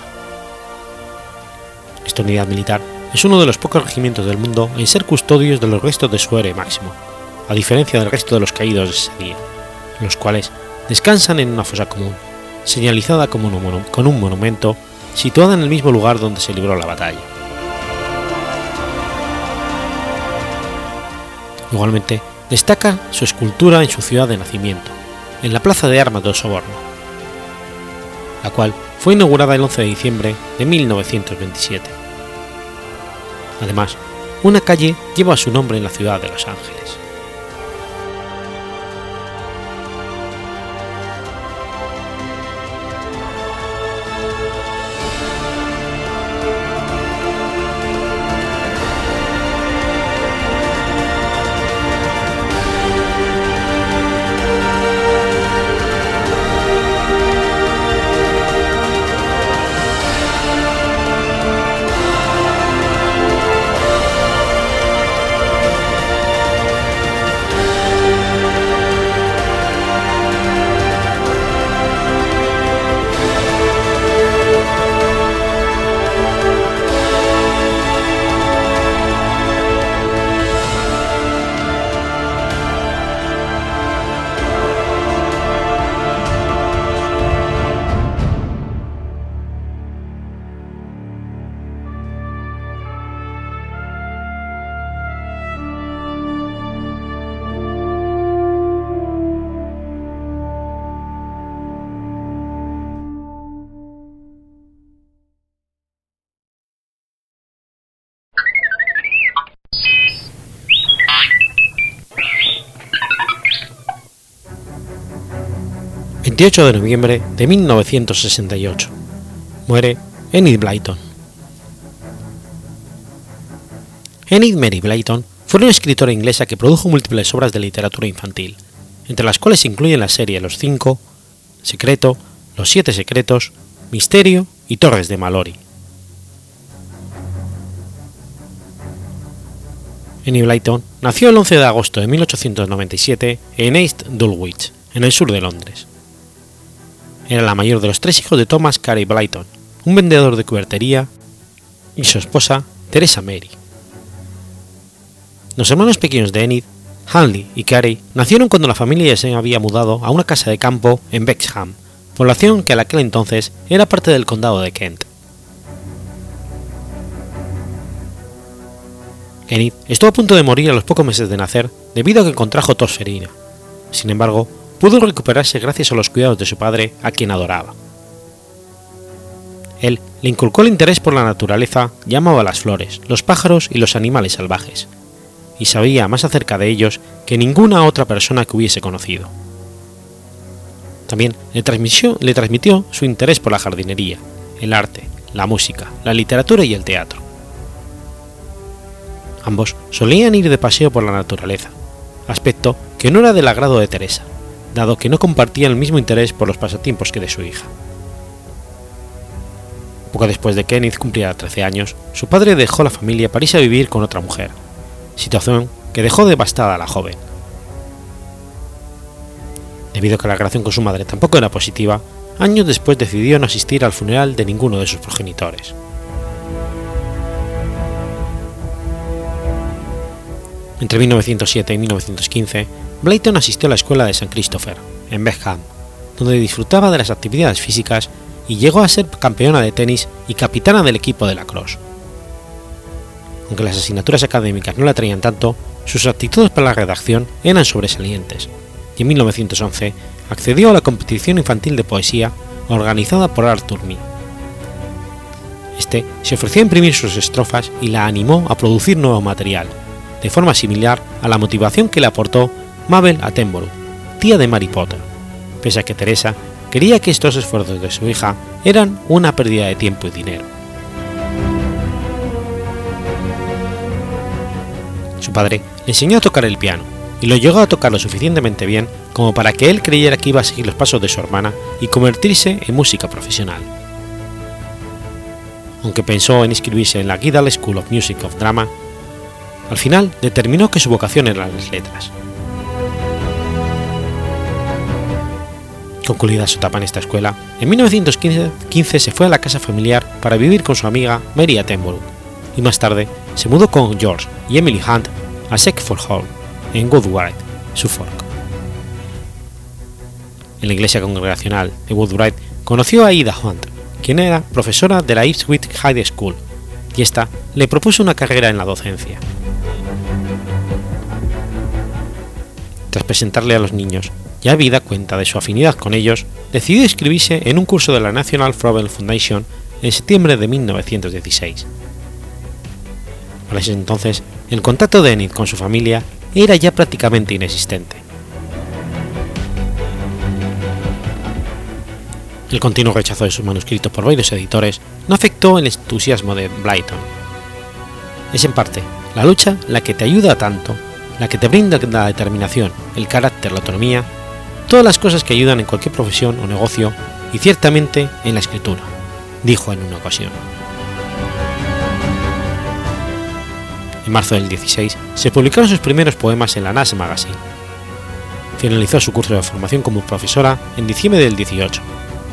Esta unidad militar es uno de los pocos regimientos del mundo en ser custodios de los restos de su héroe máximo, a diferencia del resto de los caídos de ese día, los cuales descansan en una fosa común, señalizada con un monumento situada en el mismo lugar donde se libró la batalla. Igualmente, destaca su escultura en su ciudad de nacimiento, en la Plaza de Armas de Osorno, la cual fue inaugurada el 11 de diciembre de 1927. Además, una calle lleva su nombre en la ciudad de Los Ángeles. 28 de noviembre de 1968. Muere Enid Blyton. Enid Mary Blyton fue una escritora inglesa que produjo múltiples obras de literatura infantil, entre las cuales se incluyen la serie Los Cinco, Secreto, Los Siete Secretos, Misterio y Torres de Mallory. Enid Blyton nació el 11 de agosto de 1897 en East Dulwich, en el sur de Londres. Era la mayor de los tres hijos de Thomas Carey Blyton, un vendedor de cubertería, y su esposa, Teresa Mary. Los hermanos pequeños de Enid, Hanley y Carey, nacieron cuando la familia se había mudado a una casa de campo en Bexham, población que a aquel entonces era parte del condado de Kent. Enid estuvo a punto de morir a los pocos meses de nacer debido a que contrajo tosferina. Sin embargo, pudo recuperarse gracias a los cuidados de su padre, a quien adoraba. Él le inculcó el interés por la naturaleza y amaba las flores, los pájaros y los animales salvajes, y sabía más acerca de ellos que ninguna otra persona que hubiese conocido. También le transmitió su interés por la jardinería, el arte, la música, la literatura y el teatro. Ambos solían ir de paseo por la naturaleza, aspecto que no era del agrado de Teresa, dado que no compartían el mismo interés por los pasatiempos que de su hija. Poco después de que Enid cumpliera 13 años, su padre dejó la familia para irse a vivir con otra mujer, situación que dejó devastada a la joven. Debido a que la relación con su madre tampoco era positiva, años después decidió no asistir al funeral de ninguno de sus progenitores. Entre 1907 y 1915, Blayton asistió a la escuela de St. Christopher, en Beckham, donde disfrutaba de las actividades físicas y llegó a ser campeona de tenis y capitana del equipo de lacrosse. Aunque las asignaturas académicas no la traían tanto, sus actitudes para la redacción eran sobresalientes, y en 1911 accedió a la competición infantil de poesía organizada por Arthur Mee. Este se ofreció a imprimir sus estrofas y la animó a producir nuevo material, de forma similar a la motivación que le aportó Mabel Attenborough, tía de Mary Potter, pese a que Teresa quería que estos esfuerzos de su hija eran una pérdida de tiempo y dinero. Su padre le enseñó a tocar el piano y lo llegó a tocar lo suficientemente bien como para que él creyera que iba a seguir los pasos de su hermana y convertirse en música profesional. Aunque pensó en inscribirse en la Guildhall School of Music of Drama, al final determinó que su vocación eran las letras. Concluida su etapa en esta escuela, en 1915 se fue a la casa familiar para vivir con su amiga Mary Attenborough y más tarde se mudó con George y Emily Hunt a Sackford Hall, en Woodwright, Suffolk. En la iglesia congregacional de Woodwright conoció a Ida Hunt, quien era profesora de la Ipswich High School, y esta le propuso una carrera en la docencia. Tras presentarle a los niños y habida cuenta de su afinidad con ellos, decidió inscribirse en un curso de la National Frobel Foundation en septiembre de 1916. Para ese entonces, el contacto de Enid con su familia era ya prácticamente inexistente. El continuo rechazo de sus manuscritos por varios editores no afectó el entusiasmo de Blyton. Es en parte la lucha la que te ayuda tanto, la que te brinda la determinación, el carácter, la autonomía, todas las cosas que ayudan en cualquier profesión o negocio y ciertamente en la escritura, dijo en una ocasión. En marzo del 16 se publicaron sus primeros poemas en la Nash Magazine. Finalizó su curso de formación como profesora en diciembre del 18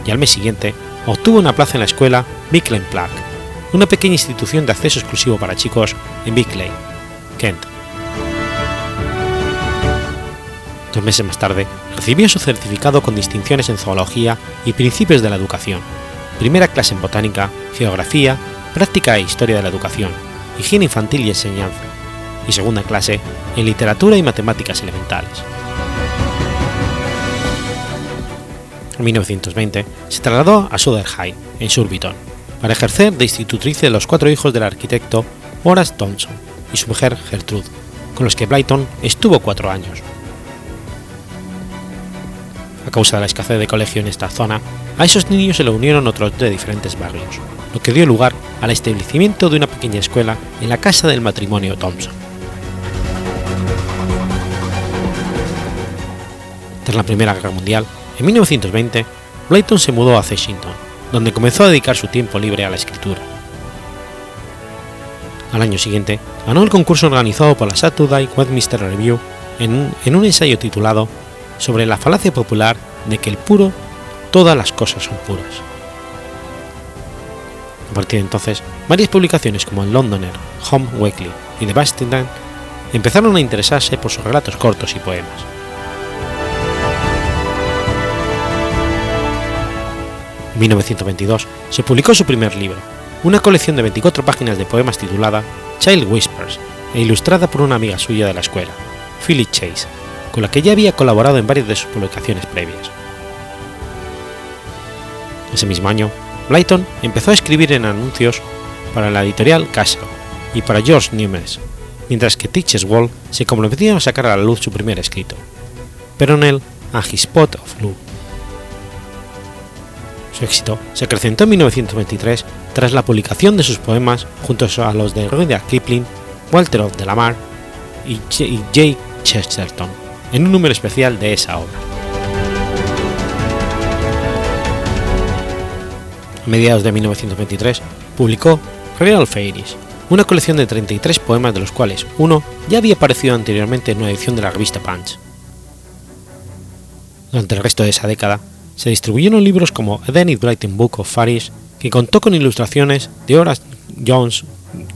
y al mes siguiente obtuvo una plaza en la escuela Bickley Plaque, una pequeña institución de acceso exclusivo para chicos en Bickley, Kent. Dos meses más tarde recibió su certificado con distinciones en zoología y principios de la educación, primera clase en botánica, geografía, práctica e historia de la educación, higiene infantil y enseñanza, y segunda clase en literatura y matemáticas elementales. En 1920 se trasladó a High, en Surbiton, para ejercer de institutriz de los cuatro hijos del arquitecto Horace Thompson y su mujer Gertrude, con los que Blyton estuvo cuatro años. A causa de la escasez de colegio en esta zona, a esos niños se le unieron otros de diferentes barrios, lo que dio lugar al establecimiento de una pequeña escuela en la casa del matrimonio Thompson. Tras la Primera Guerra Mundial, en 1920, Blayton se mudó a Washington, donde comenzó a dedicar su tiempo libre a la escritura. Al año siguiente, ganó el concurso organizado por la Saturday Westminster Review en un, en un ensayo titulado Sobre la falacia popular de que el puro, todas las cosas son puras. A partir de entonces, varias publicaciones como el Londoner, Home Weekly y The Bastard empezaron a interesarse por sus relatos cortos y poemas. En 1922 se publicó su primer libro, una colección de 24 páginas de poemas titulada Child Whispers e ilustrada por una amiga suya de la escuela, Phyllis Chase, con la que ya había colaborado en varias de sus publicaciones previas. Ese mismo año, Blyton empezó a escribir en anuncios para la editorial Castle y para George Newnes, mientras que Teachers Wall se comprometió a sacar a la luz su primer escrito, Peronel and His Spot of Blue. Su éxito se acrecentó en 1923 tras la publicación de sus poemas junto a los de Rudyard Kipling, Walter of Delamar y J. Chesterton, en un número especial de esa obra. A mediados de 1923 publicó Real Fairies, una colección de 33 poemas de los cuales uno ya había aparecido anteriormente en una edición de la revista Punch. Durante el resto de esa década, se distribuyeron libros como A Dennis Brighton Book of Fairies, que contó con ilustraciones de Horace Jones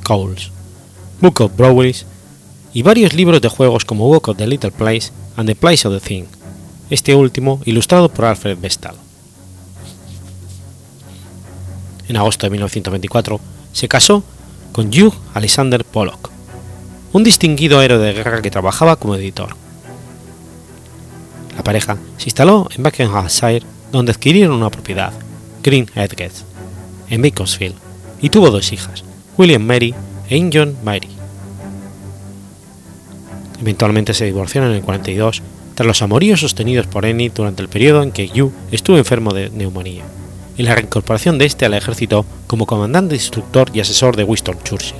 Coles, Book of Breweries y varios libros de juegos como Book of the Little Place and The Place of the Thing, este último ilustrado por Alfred Vestal. En agosto de 1924 se casó con Hugh Alexander Pollock, un distinguido héroe de guerra que trabajaba como editor. La pareja se instaló en Buckinghamshire, donde adquirieron una propiedad, Green Headgate, en Beaconsfield, y tuvo dos hijas, William Mary e Injon Mary. Eventualmente se divorciaron en el 42 tras los amoríos sostenidos por Enid durante el periodo en que Hugh estuvo enfermo de neumonía y la reincorporación de este al ejército como comandante instructor y asesor de Winston Churchill.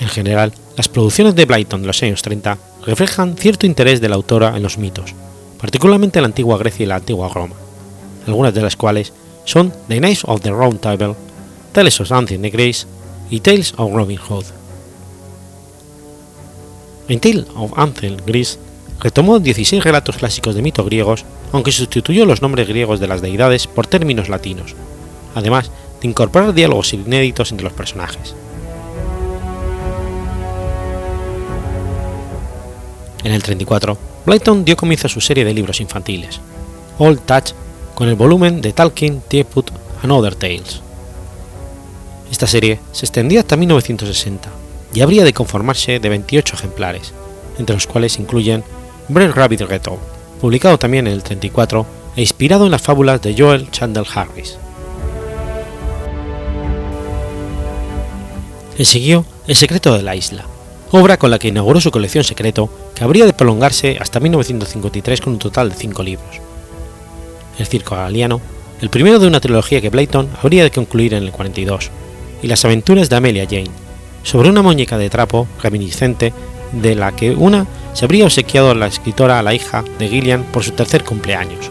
En general, las producciones de Blyton de los años 30 reflejan cierto interés de la autora en los mitos, particularmente en la antigua Grecia y la antigua Roma, algunas de las cuales son The Knights of the Round Table, Tales of Ancient Grace y Tales of Robin Hood. En Tales of Ancient Greece retomó 16 relatos clásicos de mitos griegos, aunque sustituyó los nombres griegos de las deidades por términos latinos, además de incorporar diálogos inéditos entre los personajes. En el 34, Blyton dio comienzo a su serie de libros infantiles, Old Touch, con el volumen de Talking Teapot and Other Tales. Esta serie se extendía hasta 1960 y habría de conformarse de 28 ejemplares, entre los cuales incluyen Brett Rabbit Reto, publicado también en el 34 e inspirado en las fábulas de Joel Chandler Harris. Le siguió El secreto de la isla, obra con la que inauguró su colección secreto, que habría de prolongarse hasta 1953 con un total de cinco libros. El circo galiano, el primero de una trilogía que Blayton habría de concluir en el 42, y las aventuras de Amelia Jane, sobre una muñeca de trapo reminiscente de la que una se habría obsequiado la escritora a la hija de Gillian por su tercer cumpleaños.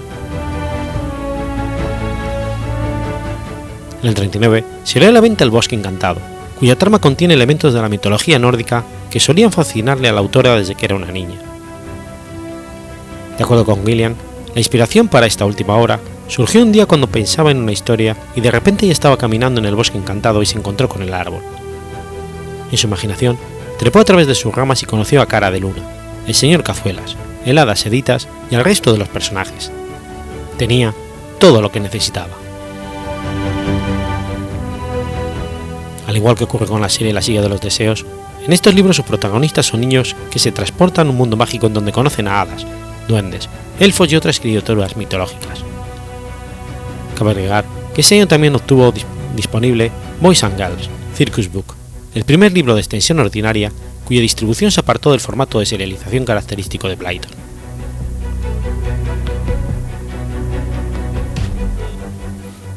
En el 39 se lee a la venta El bosque encantado, cuya trama contiene elementos de la mitología nórdica que solían fascinarle a la autora desde que era una niña. De acuerdo con Gillian, la inspiración para esta última obra surgió un día cuando pensaba en una historia y de repente ella estaba caminando en el bosque encantado y se encontró con el árbol. En su imaginación, trepó a través de sus ramas y conoció a Cara de Luna, el señor Cazuelas, el hada Seditas y al resto de los personajes. Tenía todo lo que necesitaba. Al igual que ocurre con la serie La silla de los deseos, en estos libros sus protagonistas son niños que se transportan a un mundo mágico en donde conocen a hadas, duendes, elfos y otras criaturas mitológicas. Cabe agregar que ese año también obtuvo disponible Boys and Girls, Circus Book, el primer libro de extensión ordinaria cuya distribución se apartó del formato de serialización característico de Blyton.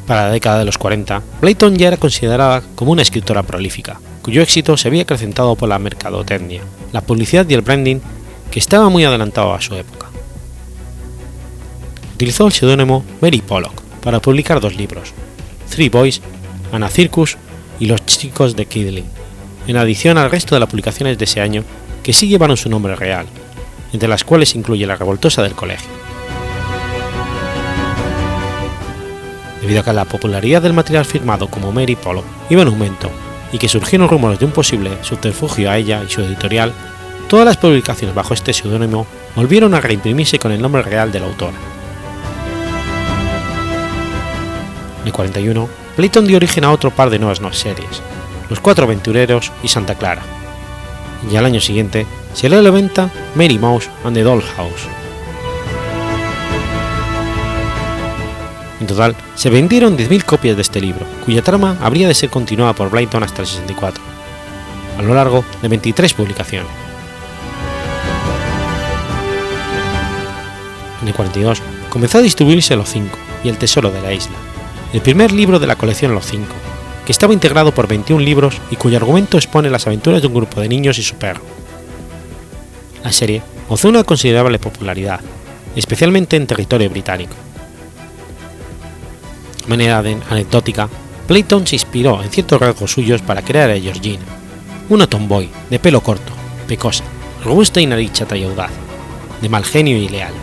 Para la década de los 40, Blyton ya era considerada como una escritora prolífica, cuyo éxito se había acrecentado por la mercadotecnia, la publicidad y el branding que estaba muy adelantado a su época. Utilizó el seudónimo Mary Pollock para publicar dos libros, Three Boys, Anna Circus y Los chicos de Kidley, en adición al resto de las publicaciones de ese año que sí llevaron su nombre real, entre las cuales incluye La revoltosa del colegio. Debido a que la popularidad del material firmado como Mary Pollock iba en aumento y que surgieron rumores de un posible subterfugio a ella y su editorial, todas las publicaciones bajo este seudónimo volvieron a reimprimirse con el nombre real de la autora. El 41, Playton dio origen a otro par de nuevas series, Los Cuatro Aventureros y Santa Clara, y al año siguiente se le venta Mary Mouse and the Dollhouse. En total, se vendieron 10.000 copias de este libro, cuya trama habría de ser continuada por Blayton hasta el 64, a lo largo de 23 publicaciones. En el 42 comenzó a distribuirse Los Cinco y El Tesoro de la Isla, el primer libro de la colección Los Cinco, que estaba integrado por 21 libros y cuyo argumento expone las aventuras de un grupo de niños y su perro. La serie gozó una considerable popularidad, especialmente en territorio británico. De manera anecdótica, Playton se inspiró en ciertos rasgos suyos para crear a Georgina, una tomboy de pelo corto, pecosa, robusta y nariz chata y audaz, de mal genio y leal.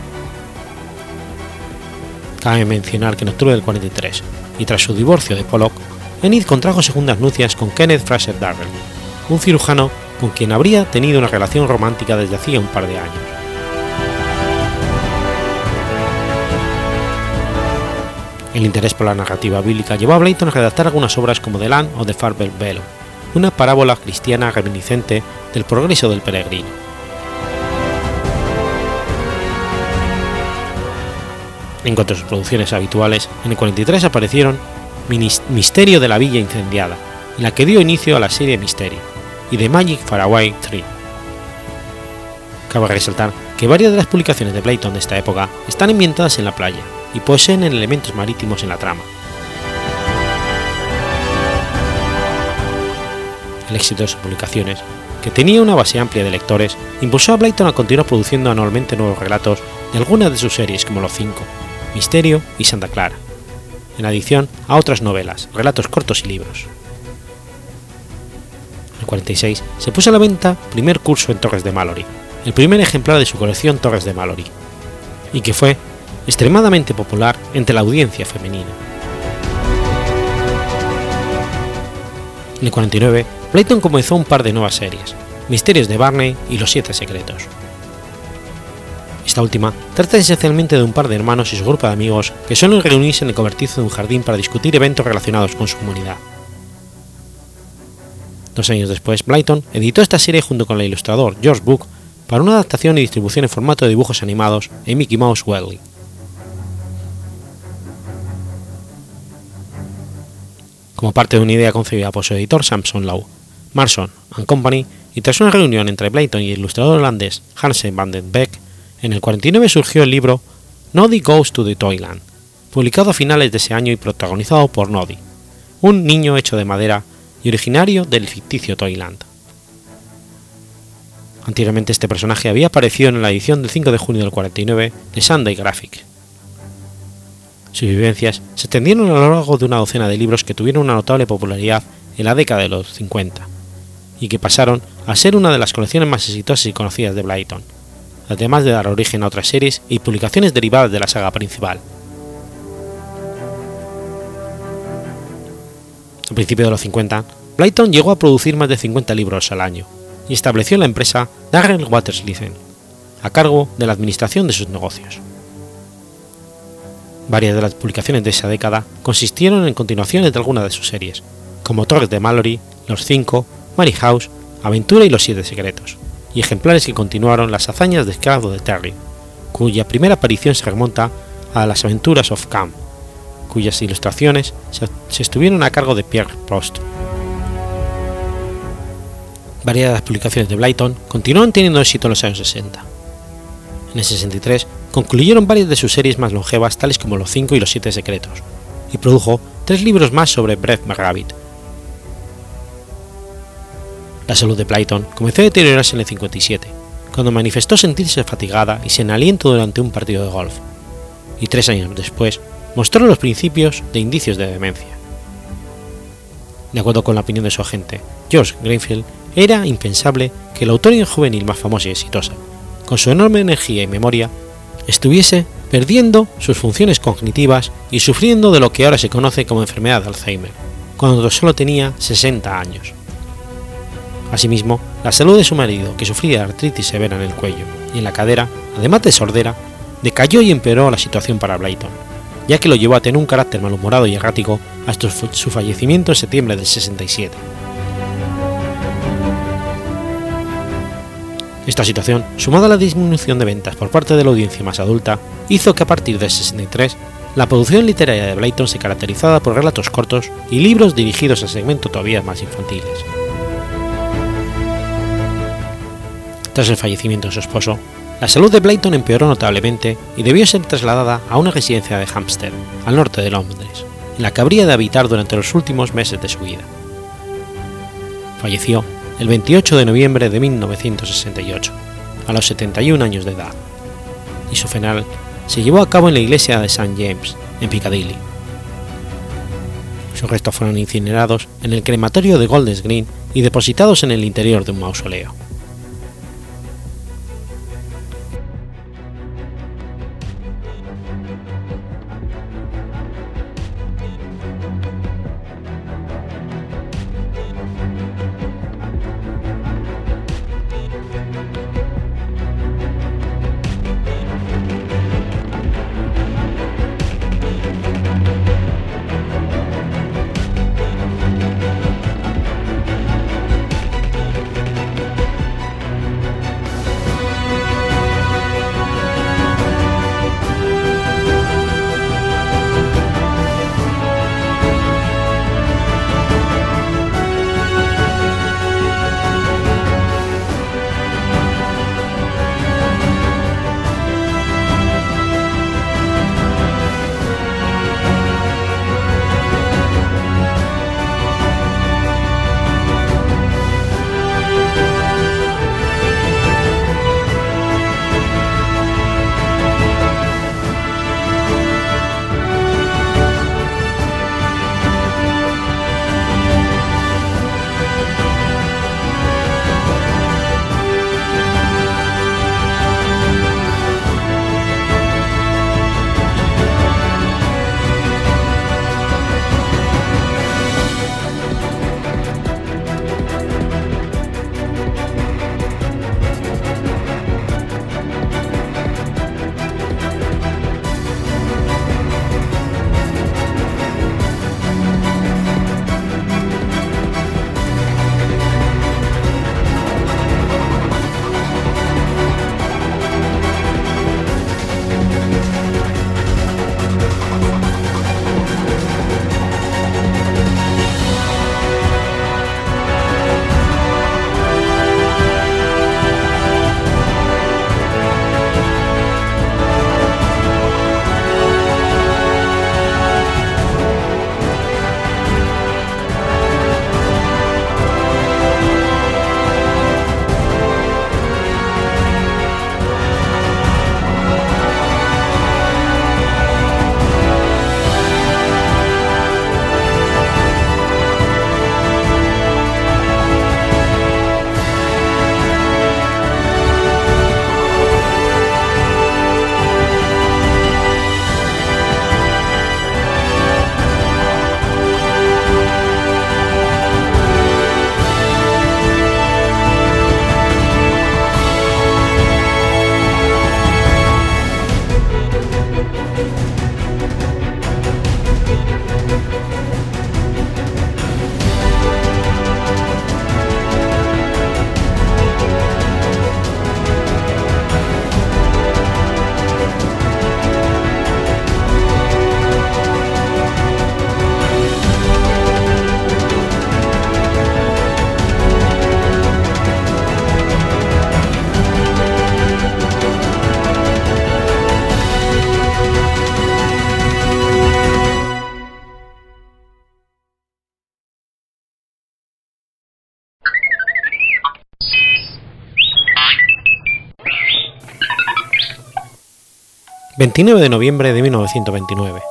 Cabe mencionar que en octubre del 43, y tras su divorcio de Pollock, Enid contrajo segundas nupcias con Kenneth Fraser Darrell, un cirujano con quien habría tenido una relación romántica desde hacía un par de años. El interés por la narrativa bíblica llevó a Blayton a redactar algunas obras como The Land of the Farber Velo, una parábola cristiana reminiscente del progreso del peregrino. En cuanto a sus producciones habituales, en el 43 aparecieron Misterio de la Villa Incendiada, en la que dio inicio a la serie Misterio, y The Magic Faraway 3. Cabe resaltar que varias de las publicaciones de Blayton de esta época están ambientadas en la playa y poseen elementos marítimos en la trama. El éxito de sus publicaciones, que tenía una base amplia de lectores, impulsó a Blayton a continuar produciendo anualmente nuevos relatos de algunas de sus series como Los Cinco, Misterio y Santa Clara, en adición a otras novelas, relatos cortos y libros. En el 46 se puso a la venta primer curso en Torres de Mallory, el primer ejemplar de su colección Torres de Mallory, y que fue extremadamente popular entre la audiencia femenina. En el 49, Playton comenzó un par de nuevas series, Misterios de Barney y Los Siete Secretos. Esta última trata esencialmente de un par de hermanos y su grupo de amigos que suelen reunirse en el cobertizo de un jardín para discutir eventos relacionados con su comunidad. Dos años después, Blyton editó esta serie junto con el ilustrador George Book para una adaptación y distribución en formato de dibujos animados en Mickey Mouse Weekly. Como parte de una idea concebida por su editor Samson Law, Marson and Company, y tras una reunión entre Blyton y el ilustrador holandés Hansen van den Beek, en el 49 surgió el libro Noddy Goes to the Toyland, publicado a finales de ese año y protagonizado por Noddy, un niño hecho de madera y originario del ficticio Toyland. Anteriormente este personaje había aparecido en la edición del 5 de junio del 49 de Sunday Graphic. Sus vivencias se extendieron a lo largo de una docena de libros que tuvieron una notable popularidad en la década de los 50 y que pasaron a ser una de las colecciones más exitosas y conocidas de Blyton, además de dar origen a otras series y publicaciones derivadas de la saga principal. A principios de los 50, Blyton llegó a producir más de 50 libros al año y estableció la empresa Darrell Waters Licen, a cargo de la administración de sus negocios. Varias de las publicaciones de esa década consistieron en continuaciones de algunas de sus series, como Torres de Mallory, Los Cinco, Mary House, Aventura y Los Siete Secretos, y ejemplares que continuaron las hazañas de esclavo de Terry, cuya primera aparición se remonta a las aventuras of Cam, cuyas ilustraciones se, estuvieron a cargo de Pierre Prost. Varias de las publicaciones de Blyton continuaron teniendo éxito en los años 60. En el 63 concluyeron varias de sus series más longevas tales como Los Cinco y los Siete Secretos, y produjo tres libros más sobre Brett McRabbit. La salud de Blyton comenzó a deteriorarse en el 57, cuando manifestó sentirse fatigada y sin aliento durante un partido de golf, y tres años después mostró los principios de indicios de demencia. De acuerdo con la opinión de su agente, George Greenfield, era impensable que la autora juvenil más famosa y exitosa, con su enorme energía y memoria, estuviese perdiendo sus funciones cognitivas y sufriendo de lo que ahora se conoce como enfermedad de Alzheimer, cuando solo tenía 60 años. Asimismo, la salud de su marido, que sufría artritis severa en el cuello y en la cadera, además de sordera, decayó y empeoró la situación para Blayton, ya que lo llevó a tener un carácter malhumorado y errático hasta su fallecimiento en septiembre del 67. Esta situación, sumada a la disminución de ventas por parte de la audiencia más adulta, hizo que a partir del 63 la producción literaria de Blayton se caracterizara por relatos cortos y libros dirigidos a segmentos todavía más infantiles. Tras el fallecimiento de su esposo, la salud de Blayton empeoró notablemente y debió ser trasladada a una residencia de Hampstead, al norte de Londres, en la que habría de habitar durante los últimos meses de su vida. Falleció el 28 de noviembre de 1968, a los 71 años de edad, y su funeral se llevó a cabo en la iglesia de St. James, en Piccadilly. Sus restos fueron incinerados en el crematorio de Golders Green y depositados en el interior de un mausoleo. 29 de noviembre de 1929.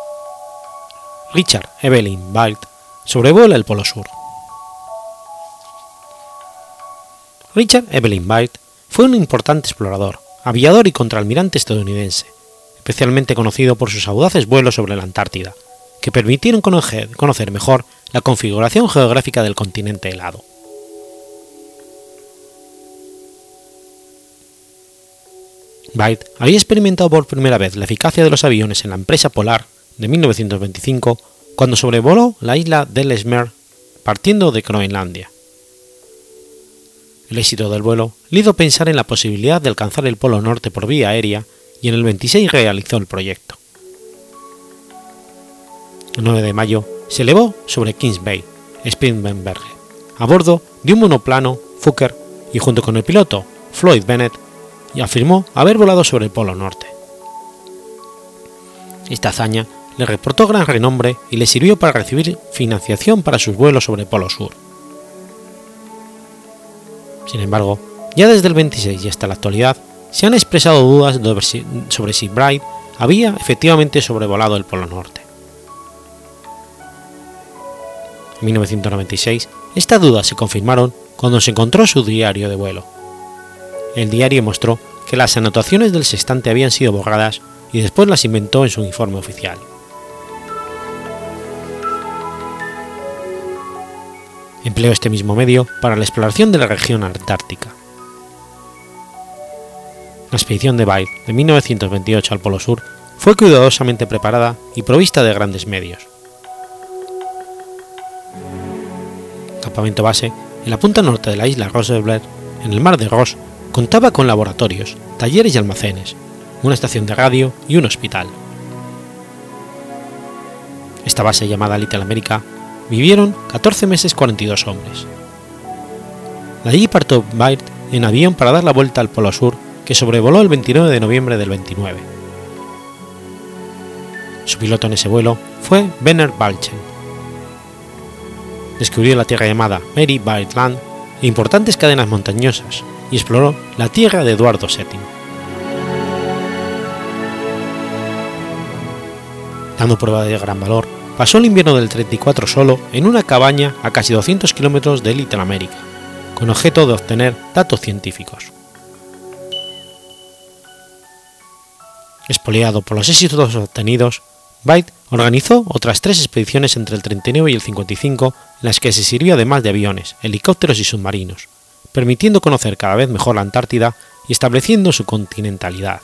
Richard Evelyn Balt sobrevuela el Polo Sur. Richard Evelyn Balt fue un importante explorador, aviador y contraalmirante estadounidense, especialmente conocido por sus audaces vuelos sobre la Antártida, que permitieron conocer, mejor la configuración geográfica del continente helado. Byte había experimentado por primera vez la eficacia de los aviones en la empresa polar de 1925 cuando sobrevoló la isla de Ellesmere partiendo de Groenlandia. El éxito del vuelo le hizo pensar en la posibilidad de alcanzar el Polo Norte por vía aérea y en el 26 realizó el proyecto. El 9 de mayo se elevó sobre Kings Bay, Spitsbergen, a bordo de un monoplano Fokker y junto con el piloto Floyd Bennett y afirmó haber volado sobre el Polo Norte. Esta hazaña le reportó gran renombre y le sirvió para recibir financiación para sus vuelos sobre el Polo Sur. Sin embargo, ya desde el 26 y hasta la actualidad se han expresado dudas sobre si Bright había efectivamente sobrevolado el Polo Norte. En 1996, estas dudas se confirmaron cuando se encontró su diario de vuelo. El diario mostró que las anotaciones del sextante habían sido borradas y después las inventó en su informe oficial. Empleó este mismo medio para la exploración de la región antártica. La expedición de Baird de 1928 al Polo Sur fue cuidadosamente preparada y provista de grandes medios. Campamento base, en la punta norte de la isla Roosevelt, en el mar de Ross, contaba con laboratorios, talleres y almacenes, una estación de radio y un hospital. Esta base llamada Little America vivieron 14 meses 42 hombres. De allí partió Baird en avión para dar la vuelta al Polo Sur que sobrevoló el 29 de noviembre del 29. Su piloto en ese vuelo fue Werner Balchen. Descubrió la tierra llamada Mary Byrd Land e importantes cadenas montañosas y exploró la tierra de Eduardo VII. Dando prueba de gran valor, pasó el invierno del 34 solo en una cabaña a casi 200 kilómetros de Little America, con objeto de obtener datos científicos. Espoliado por los éxitos obtenidos, Byte organizó otras tres expediciones entre el 39 y el 55 en las que se sirvió además de aviones, helicópteros y submarinos, permitiendo conocer cada vez mejor la Antártida y estableciendo su continentalidad.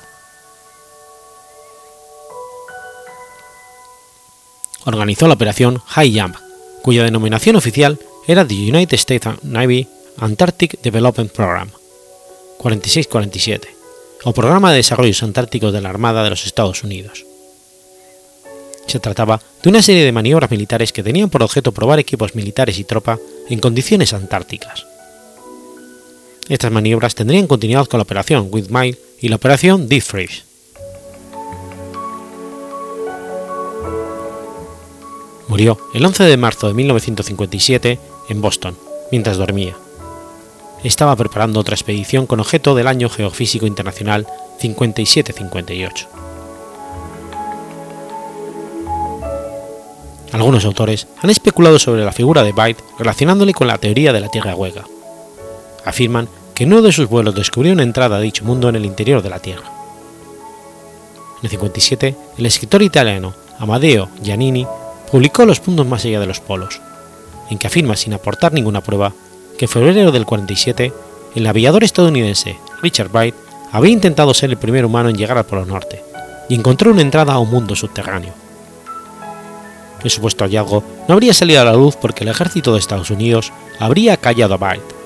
Organizó la operación High Jump, cuya denominación oficial era the United States Navy Antarctic Development Program 4647 o Programa de Desarrollos Antárticos de la Armada de los Estados Unidos. Se trataba de una serie de maniobras militares que tenían por objeto probar equipos militares y tropa en condiciones antárticas. Estas maniobras tendrían continuidad con la operación With y la operación Deep Freeze. Murió el 11 de marzo de 1957 en Boston, mientras dormía estaba preparando otra expedición con objeto del Año Geofísico Internacional 5758. Algunos autores han especulado sobre la figura de Byte relacionándole con la teoría de la Tierra hueca. Afirman que en uno de sus vuelos descubrió una entrada a dicho mundo en el interior de la Tierra. En el 57, el escritor italiano Amadeo Giannini publicó Los puntos más allá de los polos, en que afirma sin aportar ninguna prueba que en febrero del 47 el aviador estadounidense Richard Wright había intentado ser el primer humano en llegar al Polo Norte y encontró una entrada a un mundo subterráneo. El supuesto hallazgo no habría salido a la luz porque el ejército de Estados Unidos habría callado a Wright,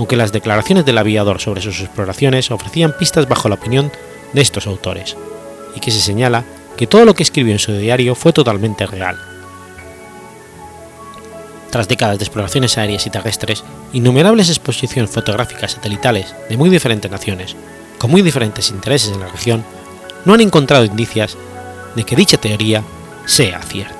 aunque las declaraciones del aviador sobre sus exploraciones ofrecían pistas bajo la opinión de estos autores, y que se señala que todo lo que escribió en su diario fue totalmente real tras décadas de exploraciones aéreas y terrestres, innumerables exposiciones fotográficas satelitales de muy diferentes naciones, con muy diferentes intereses en la región, no han encontrado indicios de que dicha teoría sea cierta.